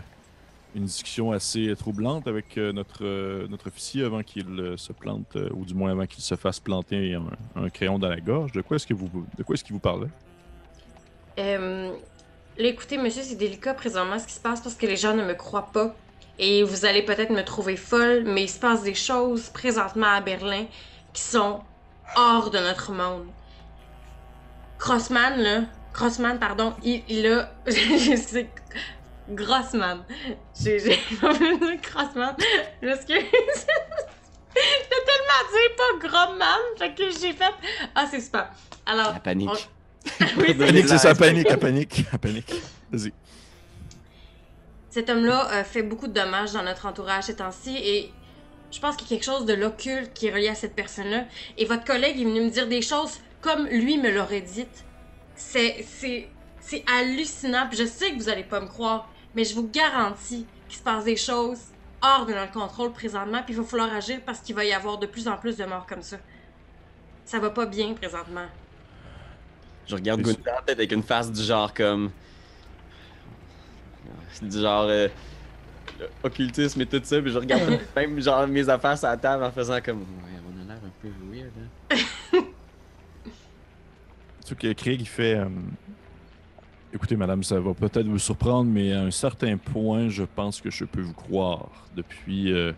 une discussion assez troublante avec euh, notre, notre officier avant qu'il se plante, ou du moins avant qu'il se fasse planter un, un crayon dans la gorge. De quoi est-ce que vous, de quoi est-ce qu'il vous parlait? Écoutez, monsieur, c'est délicat présentement ce qui se passe parce que les gens ne me croient pas. Et vous allez peut-être me trouver folle, mais il se passe des choses présentement à Berlin qui sont hors de notre monde. Crossman, là, Crossman, pardon, il, il a. je sais. Grossman. J'ai. Pas voulu dire Crossman. Je m'excuse. J'ai tellement dit pas Gromman, fait que j'ai fait. Ah, c'est super. Alors. La panique. Oui, c'est Panique, c'est ça, panique, à panique, à panique. Vas-y. Cet homme-là euh, fait beaucoup de dommages dans notre entourage ces temps-ci et je pense qu'il y a quelque chose de l'occulte qui est relié à cette personne-là. Et votre collègue est venu me dire des choses comme lui me l'aurait dites. C'est, c'est, c'est hallucinant. Puis je sais que vous allez pas me croire, mais je vous garantis qu'il se passe des choses hors de notre contrôle présentement. Puis il va falloir agir parce qu'il va y avoir de plus en plus de morts comme ça. Ça va pas bien présentement. Je regarde Gunther peut-être avec une face du genre comme. Du genre. euh, occultisme et tout ça, puis je regarde même genre mes affaires sur la table en faisant comme. Ouais, on a l'air un peu weird, hein. Ce que Craig fait. euh, Écoutez, madame, ça va peut-être vous surprendre, mais à un certain point, je pense que je peux vous croire. Depuis, euh,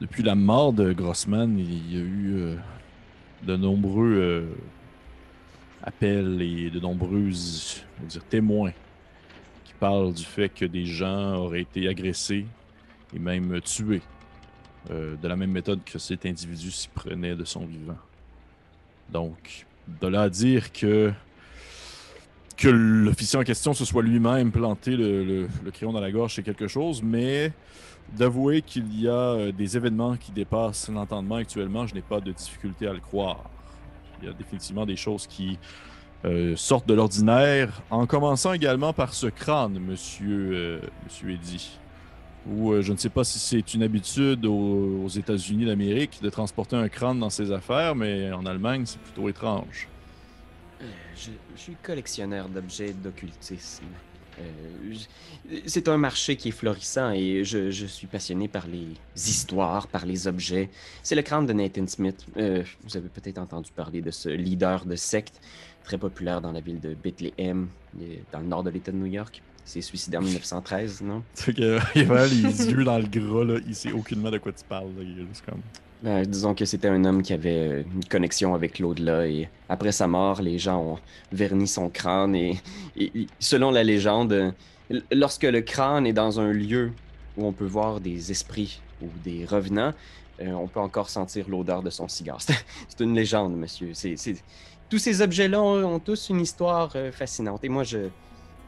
depuis la mort de Grossman, il y a eu euh, de nombreux appels et de nombreuses on dire, témoins qui parlent du fait que des gens auraient été agressés et même tués de la même méthode que cet individu s'y prenait de son vivant. Donc, de là à dire que l'officier en question se soit lui-même planté le, le- le crayon dans la gorge, c'est quelque chose, mais d'avouer qu'il y a euh, des événements qui dépassent l'entendement actuellement, je n'ai pas de difficulté à le croire. Il y a définitivement des choses qui euh, sortent de l'ordinaire, en commençant également par ce crâne, monsieur, euh, monsieur Eddy. Ou euh, je ne sais pas si c'est une habitude aux, États-Unis d'Amérique de transporter un crâne dans ses affaires, mais en Allemagne, c'est plutôt étrange. Euh, Je, suis collectionneur d'objets d'occultisme. Euh, c'est un marché qui est florissant et je, suis passionné par les histoires, par les objets. C'est le crâne de Nathan Smith. Vous avez peut-être entendu parler de ce leader de secte très populaire dans la ville de Bethlehem, dans le nord de l'État de New York. C'est suicidé en 1913, non? C'est que, il a vraiment les yeux dans le gras, là. Il sait aucunement de quoi tu parles, là. Il est juste comme. Ben, disons que c'était un homme qui avait euh, une connexion avec l'au-delà et après sa mort, les gens ont verni son crâne et, et- et selon la légende, lorsque le crâne est dans un lieu où on peut voir des esprits ou des revenants, euh, on peut encore sentir l'odeur de son cigare. C'est une légende, monsieur. C'est- Tous ces objets-là ont, ont tous une histoire euh, fascinante et moi, je,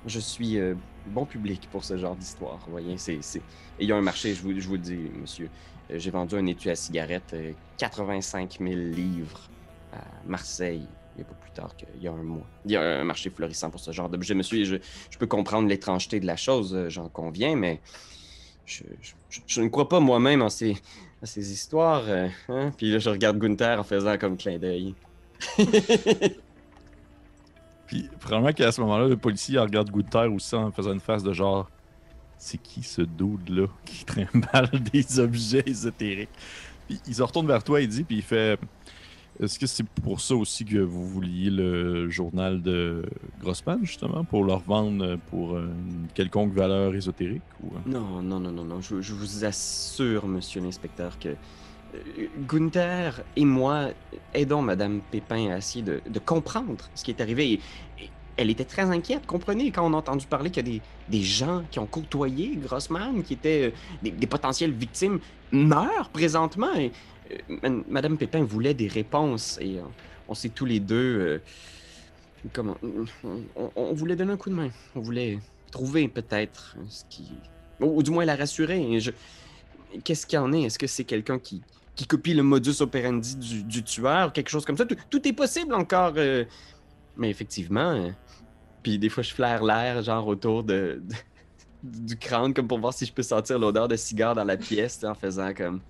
je suis euh, bon public pour ce genre d'histoire. Voyez, c'est, c'est- et il y a un marché, je vous, je vous le dis, monsieur. Euh, J'ai vendu un étui à cigarette, euh, 85 000 livres à Marseille, il n'y a pas plus tard qu'il y a un mois. Il y a un marché florissant pour ce genre d'objet, monsieur. Je, je peux comprendre l'étrangeté de la chose, euh, j'en conviens, mais je, ne crois pas moi-même en ces, en ces histoires. euh, hein. Puis là, je regarde Gunther en faisant comme clin d'œil. Puis, probablement qu'à ce moment-là, le policier regarde Gunther aussi en faisant une face de genre. C'est qui ce dude-là qui trimballe des objets ésotériques? Puis il se retourne vers toi, il dit, puis il fait Est-ce que c'est pour ça aussi que vous vouliez le journal de Grossman, justement, pour leur vendre pour une quelconque valeur ésotérique ou... euh? Non, non, non, non, non. Je, vous assure, monsieur l'inspecteur, que Gunther et moi aidons Madame Pépin à essayer de, comprendre ce qui est arrivé. Elle était très inquiète, comprenez, quand on a entendu parler qu'il y a des, gens qui ont côtoyé Grossman, qui étaient euh, des, des potentielles victimes, meurent présentement. Et, euh, Ma- Madame Pépin voulait des réponses et on s'est tous les deux. euh, comment. On, voulait donner un coup de main. On voulait trouver peut-être ce qui. Ou, du moins la rassurer. Qu'est-ce qu'il en est? Est-ce que c'est quelqu'un qui, qui copie le modus operandi du, tueur Quelque chose comme ça Tout, est possible encore. euh, Mais effectivement. euh, Puis des fois, je flaire l'air, genre autour de, du crâne, comme pour voir si je peux sentir l'odeur de cigare dans la pièce, en faisant comme.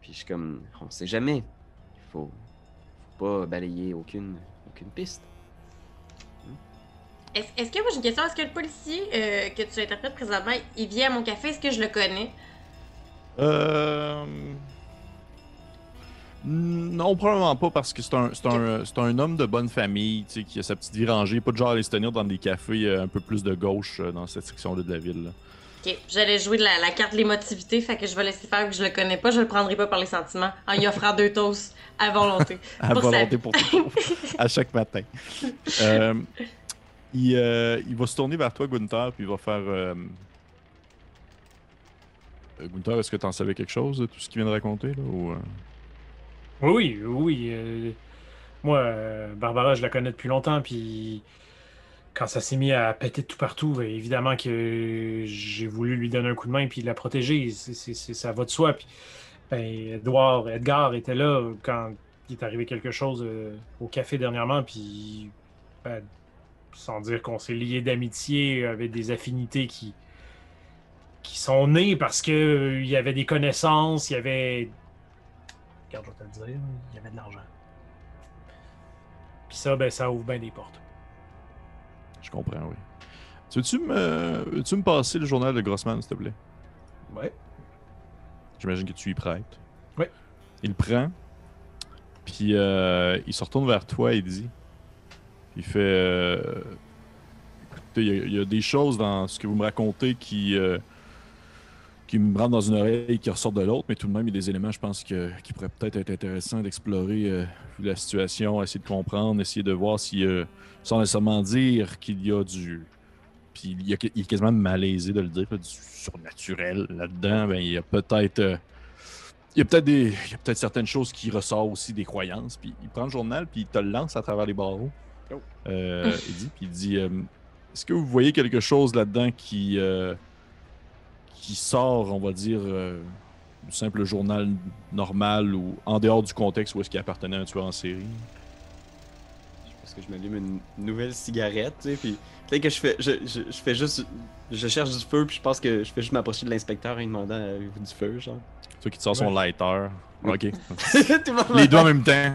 Puis je suis comme, on sait jamais. Il faut, faut pas balayer aucune, aucune piste. Est-ce est-ce que moi j'ai une question? Est-ce que le policier euh, que tu interprètes présentement, il vient à mon café? Est-ce que je le connais? Euh... Non, probablement pas, parce que c'est un, c'est un, c'est un homme de bonne famille, tu sais, qui a sa petite vie rangée, pas de genre à aller se tenir dans des cafés euh, un peu plus de gauche euh, dans cette section-là de la ville. là. Ok, j'allais jouer de la, la carte de l'émotivité, fait que je vais laisser faire que je le connais pas, je le prendrai pas par les sentiments en y offrant deux toasts à volonté. À Pour volonté sa- pour tout, à chaque matin. Euh, il, euh, il va se tourner vers toi, Gunther, puis il va faire... euh, Gunther, est-ce que tu en savais quelque chose de tout ce qu'il vient de raconter, là, euh? Oui, oui, euh, moi, Barbara, je la connais depuis longtemps, puis quand ça s'est mis à péter de tout partout, ben, évidemment que j'ai voulu lui donner un coup de main puis la protéger. Ça va de soi. Puis, ben, Edouard, Edgar était là quand il est arrivé quelque chose au café dernièrement, puis ben, sans dire qu'on s'est liés d'amitié avec des affinités qui qui sont nées parce que euh, y avait des connaissances, il y avait Regarde, je vais te le dire, il y avait de l'argent. Puis ça, ben, ça ouvre bien des portes. Je comprends, oui. Tu veux-tu me, veux-tu me passer le journal de Grossman, s'il te plaît? Ouais. J'imagine que tu y prêtes. Ouais. Il prend, puis euh, il se retourne vers toi et dit Il fait euh, Écoutez, il y a- il y, a des choses dans ce que vous me racontez qui, euh, qui me rentrent dans une oreille et qui ressortent de l'autre, mais tout de même, il y a des éléments, je pense, que, qui pourraient peut-être être intéressants d'explorer euh, la situation, essayer de comprendre, essayer de voir si, euh, sans nécessairement dire qu'il y a du. Puis il, y a, il est quasiment malaisé de le dire, là, du surnaturel là-dedans. Ben, il y a peut-être. euh, il y a peut-être des. Il y a peut-être certaines choses qui ressortent aussi des croyances. Puis il prend le journal, puis il te le lance à travers les barreaux. Oh. Euh, il dit, puis il dit euh, Est-ce que vous voyez quelque chose là-dedans qui. Euh, qui sort, on va dire, euh, du simple journal normal ou en dehors du contexte où est-ce qu'il appartenait à un tueur en série? Parce que je m'allume une nouvelle cigarette, tu sais, puis peut-être que je fais, je, je, je fais juste, je cherche du feu, puis je pense que je fais juste m'approcher de l'inspecteur en lui demandant avez-vous du feu, genre. Toi qui te sort son lighter. Ok. Les deux en même temps.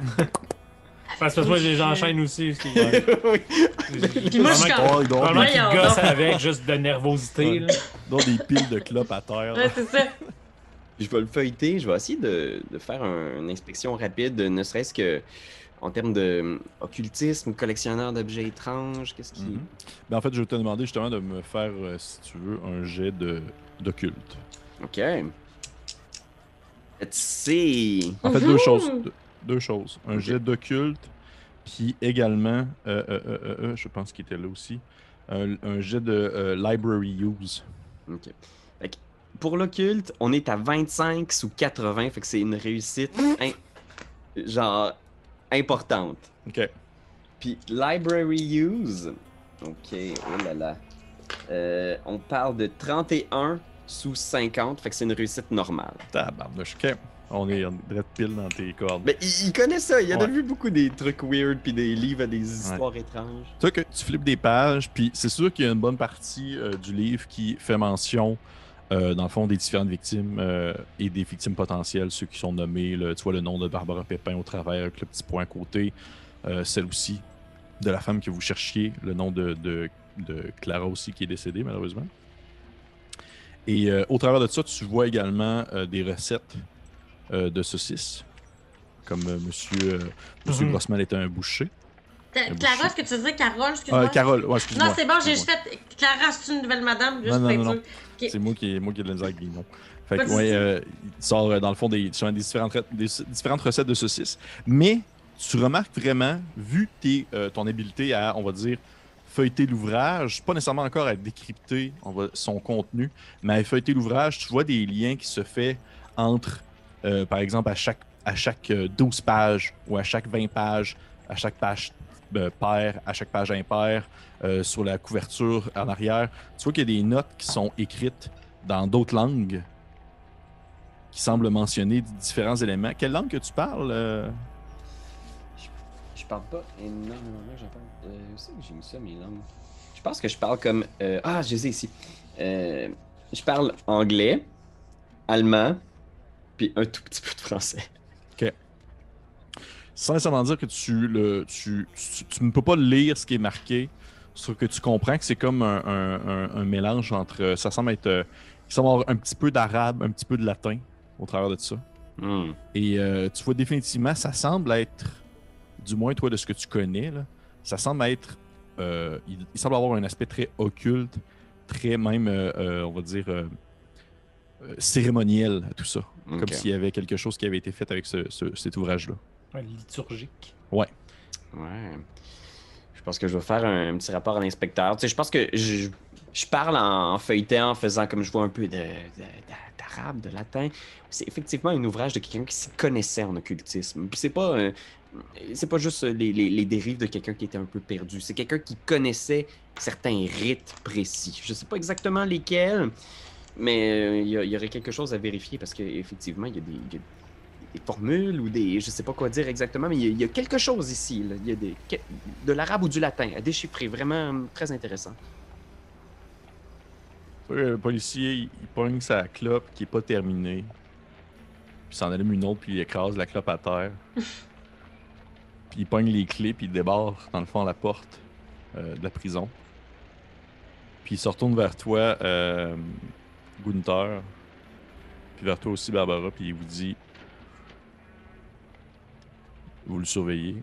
Parce que moi, les enchaîne aussi. Puis moi, je suis comme. Oh, Probablement des- qu'il gosse donc. avec juste de nervosité. là. dans des piles de clopes à terre. Ouais, c'est ça. Je vais le feuilleter, je vais essayer de, de faire un- une inspection rapide, ne serait-ce que en termes de hum, occultisme, collectionneur d'objets étranges, qu'est-ce qui. Ben, en fait, je vais te demander justement de me faire, euh, si tu veux, un jet d'occulte. Ok. Let's see. En fait, deux choses. Deux, choses. Un jet d'occulte, puis également, euh, euh, euh, euh, euh, je pense qu'il était là aussi, un, un jet de euh, library use. Ok. Fait que pour l'occulte, on est à 25 sous 80, fait que c'est une réussite in- genre importante. Ok. Puis library use, ok, oh là là. Euh, on parle de 31 sous 50, fait que c'est une réussite normale. Tabarnouche. Ok. On est en direct pile dans tes cordes. Mais il, il connaît ça, il en a Ouais. vu beaucoup des trucs weird puis des livres à des histoires étranges. Toi, que tu flippes des pages, puis c'est sûr qu'il y a une bonne partie euh, du livre qui fait mention, euh, dans le fond, des différentes victimes euh, et des victimes potentielles, ceux qui sont nommés. là, tu vois le nom de Barbara Pépin au travers avec le petit point à côté. Euh, celle aussi de la femme que vous cherchiez, le nom de, de- de Clara aussi qui est décédée malheureusement. Et euh, au travers de ça, tu vois également euh, des recettes euh, de saucisses comme euh, monsieur, euh, monsieur Mhm. Grossman était un boucher. Clara, est-ce que tu disais Carole, Euh, excuse-moi? Carole, ouais, excuse-moi. non, c'est bon, j'ai juste fait. Clara, c'est une nouvelle madame, juste Non, non, non. C'est moi qui, moi qui ai de la misère avec les noms. Fait que, ouais, euh, il sort euh, dans le fond des, sur des, différentes, re- des différentes recettes de saucisses. Mais tu remarques vraiment, vu tes, euh, ton habileté à, on va dire, feuilleter l'ouvrage, pas nécessairement encore à décrypter on va, son contenu, mais à feuilleter l'ouvrage, tu vois des liens qui se fait entre, euh, par exemple, à chaque, à chaque euh, 12 pages ou à chaque 20 pages, à chaque page euh, paire, à chaque page impaire, euh, sur la couverture en arrière. Tu vois qu'il y a des notes qui sont écrites dans d'autres langues qui semblent mentionner différents éléments. Quelle langue que tu parles? euh? Je parle pas énormément. Euh, c'est que j'ai mis ça, mes langues? Je pense que je parle comme. euh, ah, je les ai ici. Euh, je parle anglais, allemand, puis un tout petit peu de français. Sans nécessairement dire que tu, le, tu, tu, tu ne peux pas lire ce qui est marqué, sauf que tu comprends que c'est comme un, un- un- un mélange entre. Ça semble être. euh, il semble avoir un petit peu d'arabe, un petit peu de latin au travers de ça. Hmm. Et euh, tu vois définitivement, ça semble être, du moins toi de ce que tu connais, là, ça semble être, euh, il, il semble avoir un aspect très occulte, très même, euh, euh, on va dire, euh, euh, cérémoniel à tout ça. Comme s'il y avait quelque chose qui avait été fait avec ce- ce- cet ouvrage-là. Un liturgique. Ouais. Je pense que je vais faire un, un petit rapport à l'inspecteur. Tu sais, je pense que je, je parle en, en feuilletant, en faisant comme je vois un peu de- de- de- d'arabe, de, latin. C'est effectivement un ouvrage de quelqu'un qui s'y connaissait en occultisme. Puis c'est pas, euh, c'est pas juste les, les- les dérives de quelqu'un qui était un peu perdu. C'est quelqu'un qui connaissait certains rites précis. Je sais pas exactement lesquels, mais euh, il y, aurait quelque chose à vérifier parce qu'effectivement, il y a des. il y a des formules ou des. Je sais pas quoi dire exactement, mais il y a, il y a quelque chose ici. là. Il y a des, de l'arabe ou du latin à déchiffrer. Vraiment hum, très intéressant. Vois, Le policier, il, il pogne sa clope qui est pas terminée. Puis il s'en allume une autre, puis il écrase la clope à terre. puis il pogne les clés, puis il débarre, dans le fond, la porte euh, de la prison. Puis il se retourne vers toi, euh, Gunther. Puis vers toi aussi, Barbara, puis il vous dit Vous le surveillez.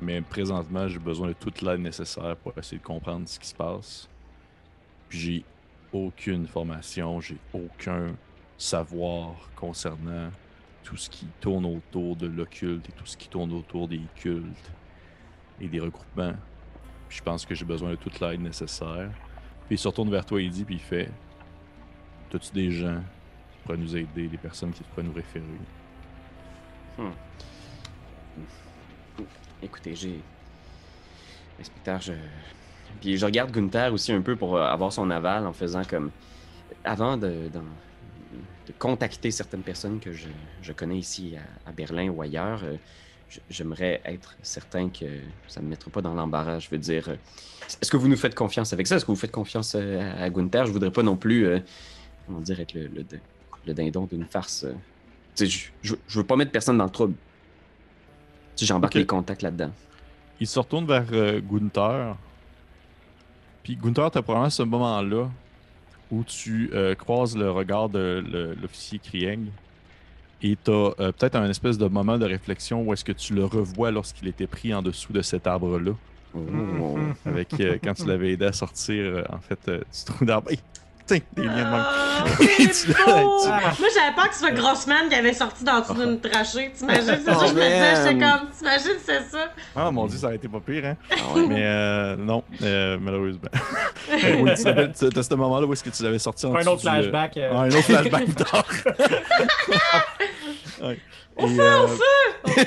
Mais présentement, j'ai besoin de toute l'aide nécessaire pour essayer de comprendre ce qui se passe. Puis j'ai aucune formation, j'ai aucun savoir concernant tout ce qui tourne autour de l'occulte et tout ce qui tourne autour des cultes et des regroupements. Puis je pense que j'ai besoin de toute l'aide nécessaire. Puis il se retourne vers toi il dit, puis il fait T'as-tu des gens qui pourraient nous aider, des personnes qui pourraient nous référer? Écoutez, j'ai. Inspecteur, je. Puis je regarde Gunther aussi un peu pour euh, avoir son aval en faisant comme. Avant de, de contacter certaines personnes que je, je connais ici à, Berlin ou ailleurs, euh, j'aimerais être certain que ça ne me mettra pas dans l'embarras. Je veux dire, euh, est-ce que vous nous faites confiance avec ça? Est-ce que vous faites confiance à, à Gunther? Je voudrais pas non plus, comment dire, être le, le, le dindon d'une farce. euh. Je, je, je veux pas mettre personne dans le trouble. J'embarque les contacts là-dedans. Il se retourne vers euh, Gunther. Puis Gunther, t'as probablement ce moment-là où tu euh, croises le regard de l'officier Krieg. Et t'as euh, peut-être un espèce de moment de réflexion où est-ce que tu le revois lorsqu'il était pris en dessous de cet arbre-là. Oh. Avec euh, quand tu l'avais aidé à sortir en fait du trou d'arbre. Des liens de même. Ah, Moi, j'avais peur que ce soit Grossman qui avait sorti dans dessous d'une trachée. T'imagines? C'est ça Oh, que je me disais. J'étais man. comme, t'imagines, c'est ça? Ah mon dieu, ça aurait été pas pire, hein? Ah. Mais euh, non, euh, malheureusement. Oui, t'as ce moment-là où est-ce que tu l'avais sorti en un dessous autre du, euh, flashback. euh, Ah, un autre flashback plus tard. Ouais. Et, euh, il,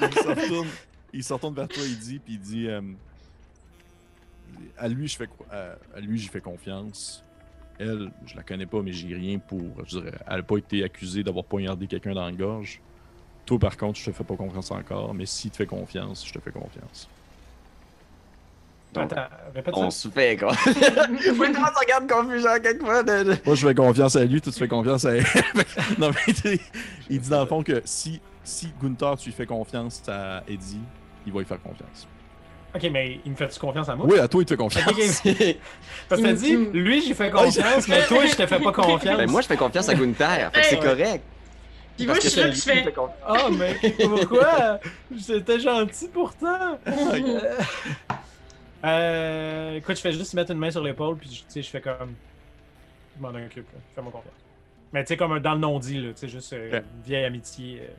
il se retourne, il se retourne vers toi, il dit, puis il dit euh, à lui, je fais, à, à lui, j'y fais confiance. Elle, je la connais pas, mais j'ai rien pour. Je dirais, elle n'a pas été accusée d'avoir poignardé quelqu'un dans la gorge. Toi, par contre, je te fais pas confiance encore, mais s'il te fait confiance, je te fais confiance. Donc, Attends, répète on se fait quoi. Moi, comment tu regardes confusion quelquefois de. de- Moi, je fais confiance à lui, toi, tu fais confiance à elle. non, mais tu sais, il dit dans le fond que si, si Gunther, tu lui fais confiance à Eddie, il va lui faire confiance. Ok, mais il me fait-tu confiance à moi? Oui, à toi, il te fait confiance. Parce que t'as dit, lui, j'ai fait confiance, mais toi, je te fais pas confiance. Ben, moi, je fais confiance à Gunther. Fait que c'est correct. Puis moi, je suis là, puis fais. Ah, mais pourquoi? J'étais gentil pourtant. Euh, euh, écoute, je fais juste mettre une main sur l'épaule, puis je- tu sais, je fais comme. Je m'en occupe, là. Fais-moi confiance. Mais tu sais, comme un- dans le non-dit, là. Tu sais, juste euh, une vieille amitié. euh.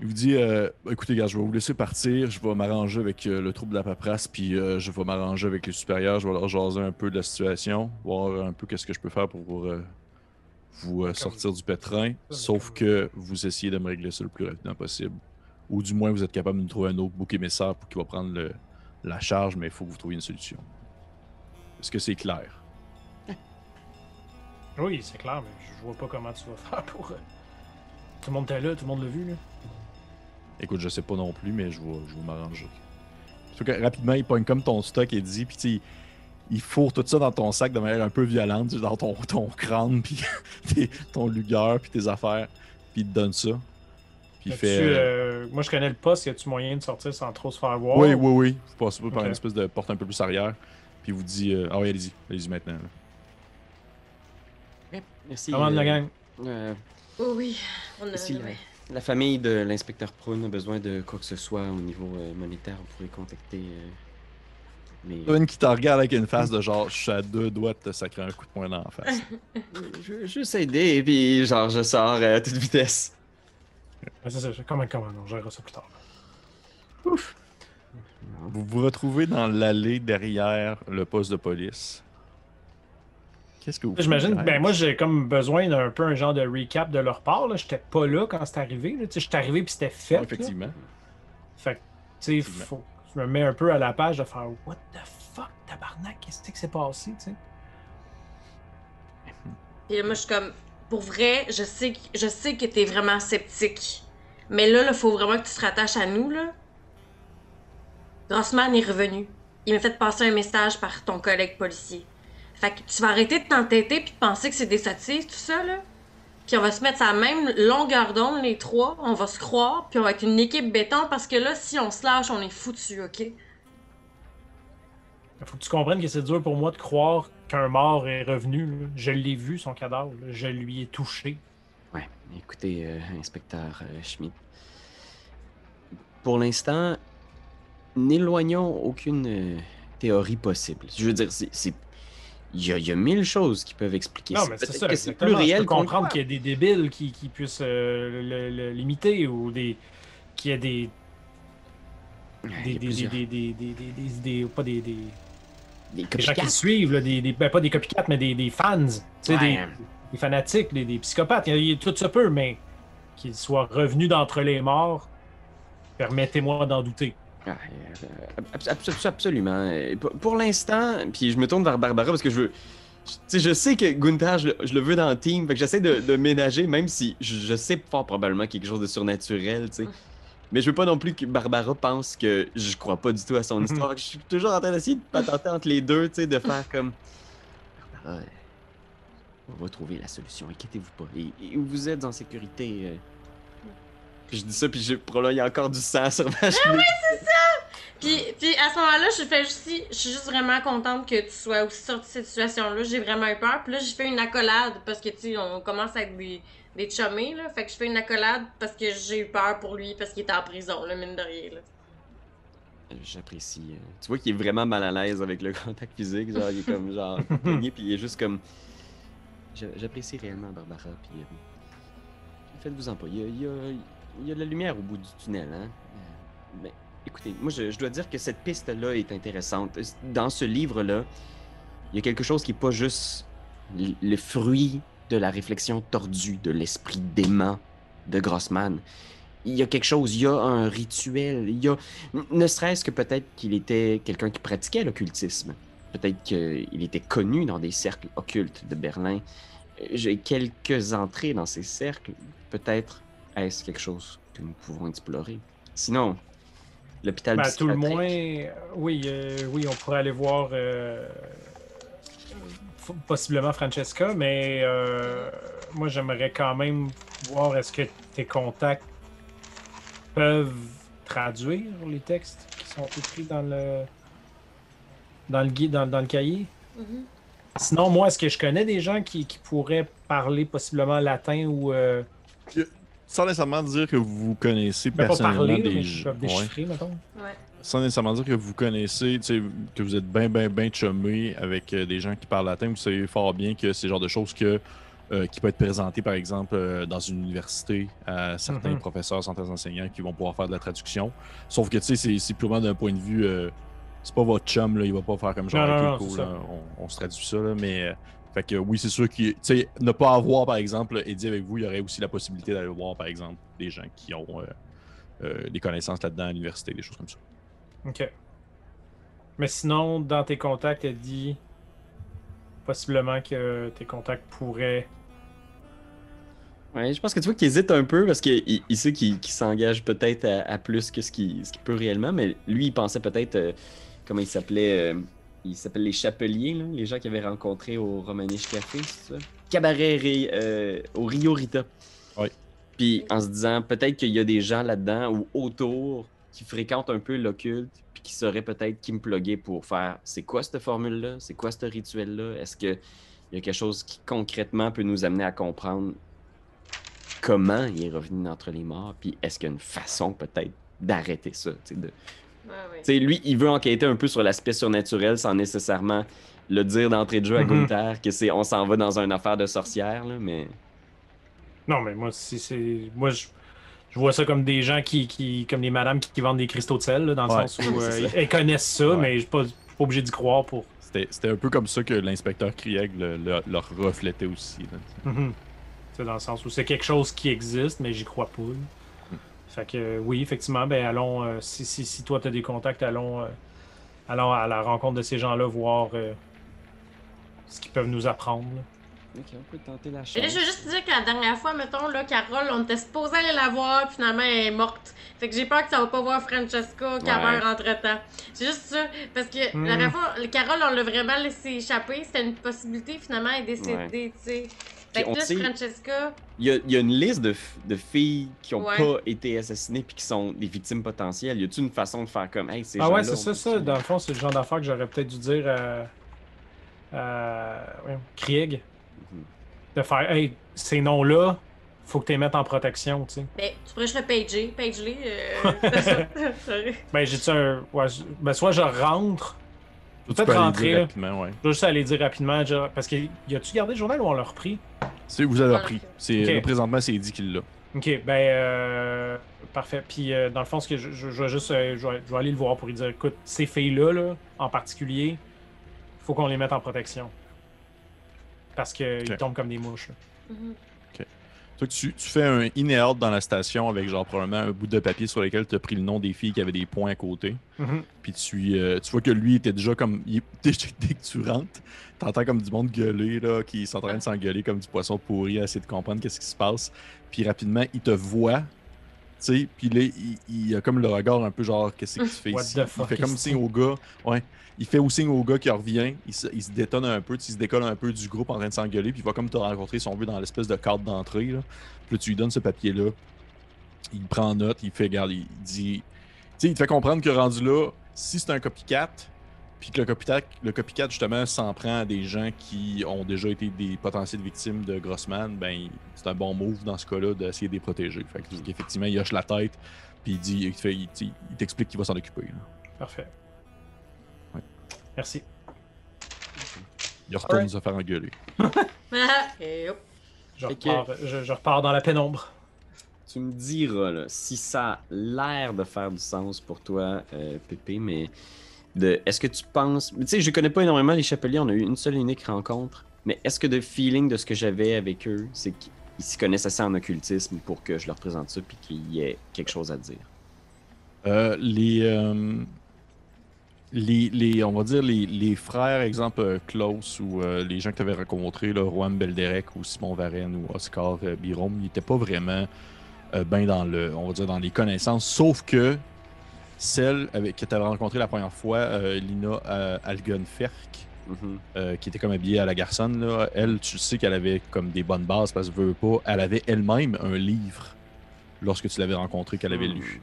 Il vous dit euh, écoutez, gars, je vais vous laisser partir. Je vais m'arranger avec euh, le troupe de la paperasse, puis euh, je vais m'arranger avec les supérieurs. Je vais leur jaser un peu de la situation, voir un peu qu'est-ce que je peux faire pour vous euh, sortir du pétrin. Sauf que vous essayez de me régler ça le plus rapidement possible. Ou du moins, vous êtes capable de me trouver un autre bouc émissaire pour qui va prendre le- la charge, mais il faut que vous trouviez une solution. Est-ce que c'est clair? Oui, c'est clair, mais je vois pas comment tu vas faire pour. Tout le monde était là, tout le monde l'a vu, là. Écoute, je sais pas non plus, mais je vais, je vais m'arranger. Surtout que rapidement, il pogne comme ton stock et dit, puis tu sais, il fourre tout ça dans ton sac de manière un peu violente, dans ton, ton crâne, puis ton lugueur, puis tes affaires, puis il te donne ça. Puis il fait. euh, euh, Moi, je connais le poste. Y a-tu moyen de sortir sans trop se faire voir? Oui, oui, oui. Vous passez par une espèce de porte un peu plus arrière, puis il vous dit euh, Ah oui, allez-y, allez-y maintenant. là. Merci. Commande la euh, gang. euh, Oh oui, on a. si la, famille de l'inspecteur Prune a besoin de quoi que ce soit au niveau euh, monétaire, vous pourrez contacter euh, mes. Une qui te regarde avec une face de genre Je suis à deux doigts de te sacrer un coup de poing dans la face. Je veux juste aider, et puis genre, je sors euh, à toute vitesse. Ouais, c'est ça, je- commande, on gérera ça plus tard. Vous vous retrouvez dans l'allée derrière le poste de police. Qu'est-ce que vous faites J'imagine, ben moi j'ai comme besoin d'un peu un genre de recap de leur part. là. J'étais pas là quand c'est arrivé. Là. Tu sais, J'étais arrivé puis c'était fait. Ouais, là. effectivement. Fait que, tu sais, Effectivement. faut je me mets un peu à la page de faire What the fuck, tabarnak, qu'est-ce qui s'est passé, tu sais? Puis là, moi, je suis comme, pour vrai, je sais, que- je sais que t'es vraiment sceptique. Mais là, il faut vraiment que tu te rattaches à nous, là. Grossman est revenu. Il m'a fait passer un message par ton collègue policier. Fait que tu vas arrêter de t'entêter puis de penser que c'est des sottises, tout ça, là. Puis on va se mettre à la même longueur d'onde, les trois. On va se croire, puis on va être une équipe béton parce que là, si on se lâche, on est foutu, ok? Faut que tu comprennes que c'est dur pour moi de croire qu'un mort est revenu. là. Je l'ai vu, son cadavre. là. Je lui ai touché. Ouais, écoutez, euh, inspecteur euh, Schmidt. Pour l'instant, n'éloignons aucune euh, théorie possible. Je veux dire, c'est. Il y, a, il y a mille choses qui peuvent expliquer Non, ça. mais c'est ça. c'est plus réel Je peux comprendre qu'il y a des débiles qui, qui puissent euh, l'imiter ou des. qu'il y a des. Des, des, des, pas des, des, des des gens qui le suivent, là, des, ben, pas des copycats, mais des, fans, tu sais, Ouais. des, des fanatiques, des, psychopathes. Il il tout ça peut, mais qu'ils soient revenus d'entre les morts, permettez-moi d'en douter. Euh, abs- abs- absolument. Pour, l'instant, puis je me tourne vers Barbara parce que je veux. Tu sais, je sais que Gunther, je, le- je le veux dans le team, fait que j'essaie de, de ménager, même si je, je sais fort probablement quelque chose de surnaturel, tu sais. Mais je veux pas non plus que Barbara pense que je crois pas du tout à son Mhm. histoire. Je suis toujours en train d'essayer de patenter entre les deux, tu sais, de faire comme. Barbara, on va trouver la solution, inquiétez-vous pas. Et, et vous êtes en sécurité. euh. Puis je dis ça, puis j'ai- probablement il y a encore du sang sur ma chemise. Puis, puis à ce moment-là, je fais juste, je suis juste vraiment contente que tu sois aussi sorti de cette situation-là. J'ai vraiment eu peur. Puis là, j'ai fait une accolade parce que, tu sais, on commence à être des, des chummés, là. Fait que je fais une accolade parce que j'ai eu peur pour lui parce qu'il était en prison, là, mine de rien, là. J'apprécie. euh, Tu vois qu'il est vraiment mal à l'aise avec le contact physique. Genre, il est comme genre pogné, puis il est juste comme. J'a- J'apprécie réellement Barbara. Puis euh, faites-vous en pas. Il y, a, il y a- de la lumière au bout du tunnel, hein. Euh, Mais écoutez, moi je, dois dire que cette piste-là est intéressante. Dans ce livre-là, il y a quelque chose qui n'est pas juste le fruit de la réflexion tordue de l'esprit dément de Grossman. Il y a quelque chose, il y a un rituel, il y a Ne serait-ce que peut-être qu'il était quelqu'un qui pratiquait l'occultisme. Peut-être qu'il était connu dans des cercles occultes de Berlin. Euh, J'ai quelques entrées dans ces cercles. Peut-être est-ce quelque chose que nous pouvons explorer? Sinon, l'hôpital Ben, à tout le moins, euh, oui, euh, oui, on pourrait aller voir euh, possiblement Francesca, mais euh, moi j'aimerais quand même voir est-ce que tes contacts peuvent traduire les textes qui sont écrits dans le dans le guide, dans, dans le cahier? Mhm. Sinon, moi, est-ce que je connais des gens qui, qui pourraient parler possiblement latin ou. euh, Sans nécessairement dire que vous connaissez personnellement parler, des gens. Ouais. Sans nécessairement dire que vous connaissez, que vous êtes bien, bien, bien chumé avec euh, des gens qui parlent latin, vous savez fort bien que c'est le genre de choses que, euh, qui peut être présenté, par exemple, euh, dans une université à certains Mhm. professeurs, certains enseignants qui vont pouvoir faire de la traduction. Sauf que, tu sais, c'est- c'est purement d'un point de vue. euh, c'est pas votre chum, là, il va pas faire comme genre, Non, non, cool, là, on, on se traduit ça, là, mais. Fait que oui, c'est sûr que, tu sais, ne pas avoir, par exemple, Eddie avec vous, il y aurait aussi la possibilité d'aller voir, par exemple, des gens qui ont euh, euh, des connaissances là-dedans à l'université, des choses comme ça. Ok. Mais sinon, dans tes contacts, elle dit possiblement que tes contacts pourraient. Ouais, je pense que tu vois qu'il hésite un peu parce qu'il il sait qu'il s'engage peut-être à, à plus que ce qu'il ce qu'il peut réellement, mais lui, il pensait peut-être. euh, comment il s'appelait euh, Il s'appelle les Chapeliers, là, les gens qu'il avait rencontrés au Romanish Café, c'est ça? Cabaret euh, au Rio Rita. Ouais. Puis en se disant, peut-être qu'il y a des gens là-dedans ou autour qui fréquentent un peu l'occulte, puis qui sauraient peut-être qui me plugger pour faire c'est quoi cette formule-là? C'est quoi ce rituel-là? Est-ce qu'il y a quelque chose qui concrètement peut nous amener à comprendre comment il est revenu d'entre les morts, puis est-ce qu'il y a une façon peut-être d'arrêter ça. De... Ouais, lui, il veut enquêter un peu sur l'aspect surnaturel sans nécessairement le dire d'entrée de jeu à Mhm. Gunther que c'est on s'en va dans une affaire de sorcière, là, mais. Non, mais moi, si c'est. Moi, je. Je vois ça comme des gens qui, qui comme des madames qui, qui vendent des cristaux de sel, là, dans le Ouais. sens où euh, C'est ça. elles connaissent ça, Ouais. mais je suis pas, je suis pas obligé d'y croire pour. C'était un peu comme ça que l'inspecteur Krieg le, le- leur reflétait aussi. là. Mhm. C'est dans le sens où c'est quelque chose qui existe, mais j'y crois pas. là. Fait que euh, oui, effectivement, ben allons. euh, si, si, si toi tu as des contacts, allons, euh, allons à la rencontre de ces gens-là, voir euh, ce qu'ils peuvent nous apprendre. là. Ok, on peut tenter la chance. Et là, je veux juste te dire que la dernière fois, mettons, là, Carole, on était supposé aller la voir, puis finalement, elle est morte. Fait que j'ai peur que ça va pas voir Francesca qui Ouais. meurt entre temps. C'est juste ça. Parce que Hmm. la dernière fois, le Carole, on l'a vraiment laissé échapper. C'était une possibilité, finalement, elle est décédée, tu sais. Fait que on là, sait- Francesca. Il y, a, il y a une liste de, filles qui ont Ouais. pas été assassinées puis qui sont des victimes potentielles. Y a-t-il une façon de faire comme, hey, ces Ah ouais, c'est ça, ça. Dans le fond, c'est le genre d'affaire que j'aurais peut-être dû dire à. Krieg. Mhm. De faire, hey, ces noms-là, faut que tu les mettes en protection, tu sais. Ben, tu pourrais juste le pager. Page-les. Euh... c'est ça. Sorry. Ben, j'ai-tu un. Ouais, ben, soit je rentre. Tu Peut-être peux aller rentrer, dire là. rapidement, ouais. Je dois juste aller dire rapidement. genre- parce que y a-tu gardé le journal ou on l'a repris? C'est- Vous avez appris. C'est, présentement, c'est dit qu'il l'a. Ok, ben. Euh, parfait. Puis, euh, dans le fond, ce que je, je- je vais juste. euh, je, vais, je vais aller le voir pour lui dire écoute, ces filles-là, là, en particulier, faut qu'on les mette en protection. Parce qu'ils tombent comme des mouches. là. Mhm. Toi, tu, tu fais un in et out dans la station avec genre probablement un bout de papier sur lequel tu as pris le nom des filles qui avaient des points à côté. Mhm. Puis tu, euh, tu vois que lui était déjà comme. il- dès, dès que tu rentres, t'entends comme du monde gueuler, là, qui sont en train de s'engueuler comme du poisson pourri, à essayer de comprendre qu'est-ce qui se passe. Puis rapidement, il te voit. Puis là, il, il a comme le regard un peu genre, qu'est-ce que tu fais ici? Il fait comme signe au gars. Ouais. Il fait au signe au gars qui revient. Il se, il se détonne un peu, il se décolle un peu du groupe en train de s'engueuler. Puis il va comme te rencontrer, si on veut, dans l'espèce de cadre d'entrée. Là. Puis là, tu lui donnes ce papier-là. Il prend note, il fait, garde, il dit. Tu sais, il te fait comprendre que rendu là, si c'est un copycat, puis que le copycat, le copycat justement s'en prend à des gens qui ont déjà été des potentielles victimes de Grossman, ben c'est un bon move dans ce cas-là d'essayer de les protéger. Fait que, effectivement, il hoche la tête, puis il dit, il, fait- il- il t'explique qu'il va s'en occuper. là. Parfait. Ouais. Merci. Il retourne Alright. se faire engueuler. Et hop. Je Fait que- repars, je, je repars dans la pénombre. Tu me diras là, si ça a l'air de faire du sens pour toi, euh, Pépé, mais est-ce que tu penses. Tu sais, je connais pas énormément les chapeliers, on a eu une seule unique rencontre, mais est-ce que de feeling de ce que j'avais avec eux, c'est qu'ils s'y connaissent assez en occultisme pour que je leur présente ça puis qu'il y ait quelque chose à dire? Euh, les, euh, les, les- on va dire les, frères, exemple euh, Klaus ou les gens que tu avais rencontrés, là, Juan Belderec ou Simon Varenne ou Oscar Birom, ils n'étaient pas vraiment bien dans le, on va dire dans les connaissances, sauf que celle avec que tu avais rencontrée la première fois, euh, Lina euh, Algenferk, Mhm. euh, qui était comme habillée à la garçonne, là, elle, tu sais qu'elle avait comme des bonnes bases parce que veut pas, elle avait elle-même un livre lorsque tu l'avais rencontré qu'elle avait Hmm. lu.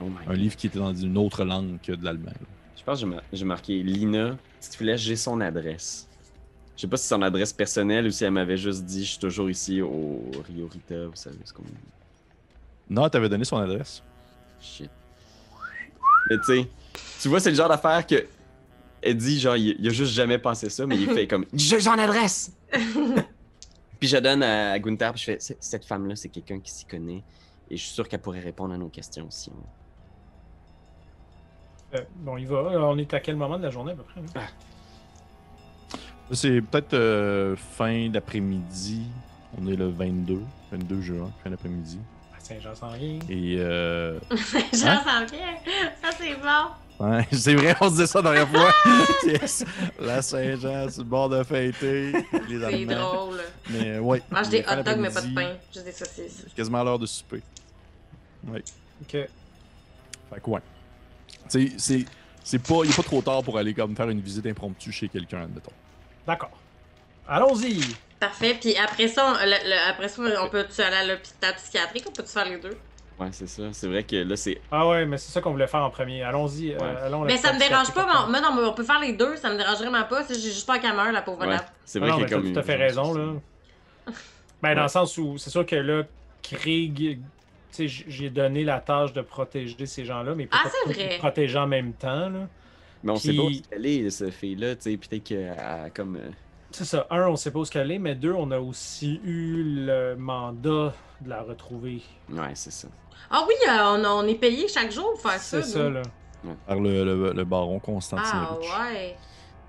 Oh Un livre qui était dans une autre langue que de l'allemand. Je pense que j'ai mar- j'ai marqué Lina, petite flèche, j'ai son adresse. Je sais pas si c'est son adresse personnelle ou si elle m'avait juste dit je suis toujours ici au Rio Rita, vous savez ce qu'on. Non, elle t'avait donné son adresse. Shit. Mais tu sais, tu vois, c'est le genre d'affaire que. Elle dit, genre, il, il a juste jamais pensé ça, mais il fait comme J'ai son adresse! puis je donne à, Gunther, puis je fais Cette femme-là, c'est quelqu'un qui s'y connaît, et je suis sûr qu'elle pourrait répondre à nos questions aussi. Euh, bon, il va. Alors, on est à quel moment de la journée à peu près? là? C'est peut-être euh, fin d'après-midi. On est le 22, 22 juin, fin d'après-midi. À Saint-Jean-sans-Rien. Et euh, J'en Hein? Ça, c'est bon. ouais, c'est vrai, on se disait ça la dernière fois. yes. La Saint-Jean, sur le bord de fêter. Les C'est drôle. Mais euh, ouais. Mange des hot dogs, mais pas de pain. Juste des saucisses. C'est quasiment l'heure de souper. Ok. Fait que ouais. Tu sais, c'est. C'est pas, il est pas trop tard pour aller comme faire une visite impromptue chez quelqu'un, admettons. D'accord. Allons-y. Parfait. Puis après ça, on, le- le- après ça, on peut-tu aller à l'hôpital psychiatrique? Ou peut-tu faire les deux? Ouais, c'est ça. C'est vrai que là, c'est. Ah ouais, mais c'est ça qu'on voulait faire en premier. Allons-y. euh, allons Mais ça me dérange pas. mais on- moi, non, mais on peut faire les deux. Ça me dérange vraiment pas. J'ai juste pas qu'elle meure, la pauvre Ouais. C'est Ah vrai non, qu'il mais y a comme. à une- fait raison, là. Ben, dans le sens où c'est sûr que là, Krieg, tu j'ai donné la tâche de protéger ces gens-là, mais il peut Ah, pas vrai. protéger en même temps, là. Mais on sait pas où Puis- elle est, cette fille-là, tu sais. Peut-être qu'elle a comme. euh, C'est ça. Un, on sait pas où qu'elle est, mais deux, on a aussi eu le mandat de la retrouver. Ouais, c'est ça. Ah oui, euh, on, est payé chaque jour pour faire ça. C'est ça, là. Par le, le, le baron Ah Constantinovitch. ouais.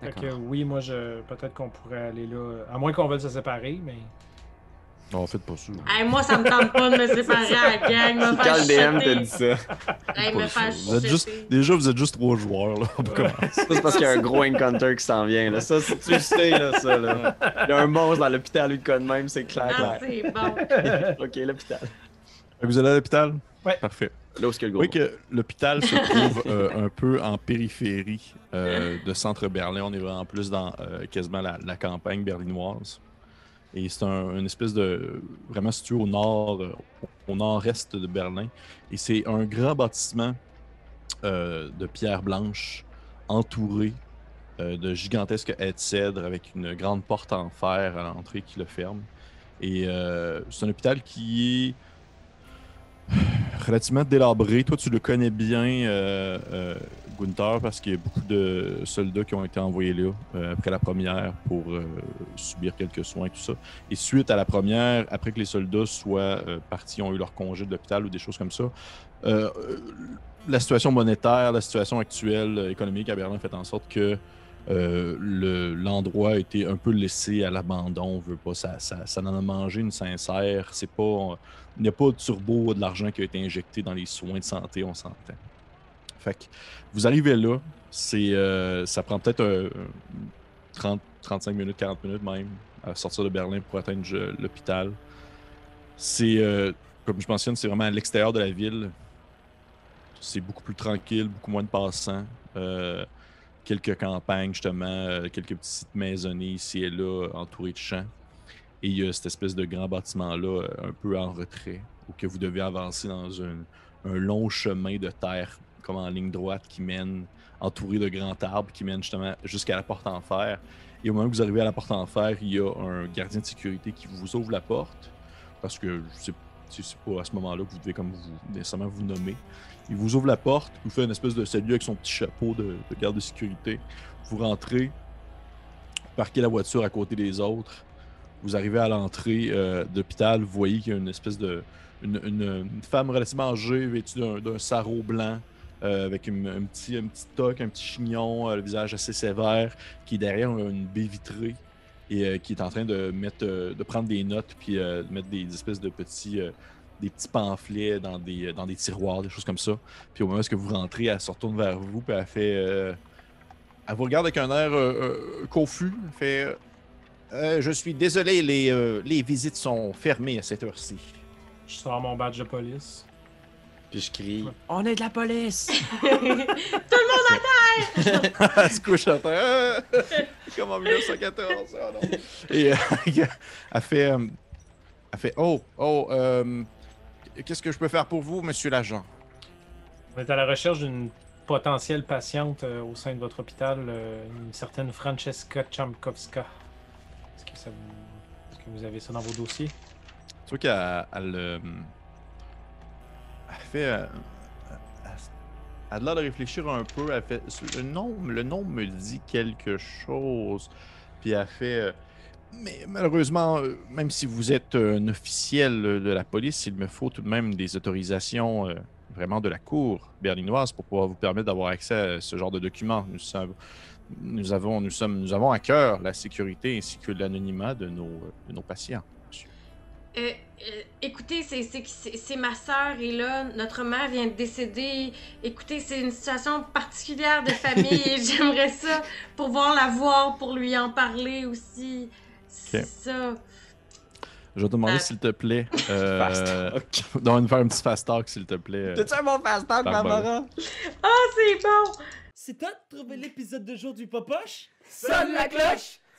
Fait que oui, moi, je peut-être qu'on pourrait aller là. À moins qu'on veuille se séparer, mais. Non, faites pas ça. Hey, moi, ça me tente pas de me séparer à la gang. Me C'est faire quand le DM t'a dit ça? Hey, me faire ça. Vous êtes chuchoter. juste, déjà, vous êtes juste trois joueurs, là. pour commencer. Ça, c'est parce qu'il y a un gros encounter qui s'en vient, là. Ça, c'est- tu le sais, là, ça, là. Il y a un monstre dans l'hôpital, lui, de code même, c'est clair, Ah, clair. c'est bon. ok, l'hôpital. Vous allez à l'hôpital? Ouais. Parfait. Là où est-ce que le gros. Oui, que l'hôpital se trouve euh, un peu en périphérie euh, de centre Berlin. On est vraiment plus dans euh, quasiment la, la campagne berlinoise. Et c'est un, une espèce de. vraiment situé au nord, euh, au nord-est de Berlin. Et c'est un grand bâtiment euh, de pierre blanche entouré euh, de gigantesques haies de cèdre avec une grande porte en fer à l'entrée qui le ferme. Et c'est un hôpital qui est relativement délabré. Toi, tu le connais bien, Gunther, parce qu'il y a beaucoup de soldats qui ont été envoyés là euh, après la première pour euh, subir quelques soins, tout ça. Et suite à la première, après que les soldats soient euh, partis, ont eu leur congé de l'hôpital ou des choses comme ça, la situation monétaire, la situation actuelle économique à Berlin fait en sorte que le- l'endroit a été un peu laissé à l'abandon. On veut pas, ça, ça, ça a mangé une sincère. C'est pas, il n'y a pas de turbo de l'argent qui a été injecté dans les soins de santé, on s'entend. Vous arrivez là, euh, ça prend peut-être euh, 30, 35 minutes, 40 minutes même à sortir de Berlin pour atteindre l'hôpital. C'est, euh, comme je mentionne, c'est vraiment à l'extérieur de la ville. C'est beaucoup plus tranquille, beaucoup moins de passants. Euh, quelques campagnes, justement, quelques petites maisonnées ici et là, entourées de champs. Et il y a cette espèce de grand bâtiment-là, un peu en retrait, où que vous devez avancer dans un long chemin de terre, comme en ligne droite, qui mène, entouré de grands arbres, qui mène justement jusqu'à la porte en fer. Et au moment où vous arrivez à la porte en fer, il y a un gardien de sécurité qui vous ouvre la porte, parce que c'est pas à ce moment-là que vous devez comme vous, nécessairement vous nommer. Il vous ouvre la porte, vous fait une espèce de salut avec son petit chapeau de, de garde de sécurité. Vous rentrez, vous parquez la voiture à côté des autres. Vous arrivez à l'entrée euh, d'hôpital, vous voyez qu'il y a une espèce de. Une, une- femme relativement âgée, vêtue d'un- d'un sarrau blanc, euh, avec un, petit, un petit toc, un petit chignon, euh, le visage assez sévère, qui est derrière une baie vitrée et euh, qui est en train de mettre de prendre des notes puis de mettre des espèces de petits des petits pamphlets dans des dans des tiroirs des choses comme ça. Puis au moment où vous rentrez elle se retourne vers vous puis elle fait euh, elle vous regarde avec un air euh, confus. Elle fait je suis désolé les, les visites sont fermées à cette heure-ci. Je sors mon badge de police. Puis je crie. On est de la police! elle se couche à terre Ah! comme en 1914 ah non. et euh, elle fait euh, elle fait oh oh euh, qu'est-ce que je peux faire pour vous monsieur l'agent? On est à la recherche d'une potentielle patiente euh, au sein de votre hôpital, euh, une certaine Francesca Chamkowska. Est-ce que, ça vous... Est-ce que vous avez ça dans vos dossiers? Tu vois qu'elle elle, euh, elle fait. euh, elle, a de réfléchir un peu. Le nom, me dit quelque chose. Puis elle fait. euh, mais malheureusement, euh, même si vous êtes un officiel de la police, il me faut tout de même des autorisations vraiment de la cour berlinoise pour pouvoir vous permettre d'avoir accès à ce genre de documents. Nous, avons, à cœur la sécurité ainsi que l'anonymat de nos patients. Euh, euh, écoutez, c'est, c'est, c'est, c'est ma sœur et là, notre mère vient de décéder. Écoutez, c'est une situation particulière de famille et j'aimerais ça pouvoir la voir pour lui en parler aussi. C'est Ok. ça. Je vais te demander, Ah. s'il te plaît. Euh, Fast talk. donc, nous faire un petit fast talk, s'il te plaît. euh, T'as-tu un bon fast talk, Barbara? Ah, c'est bon! C'est toi de trouver l'épisode de jour du Popoche? Sonne la cloche!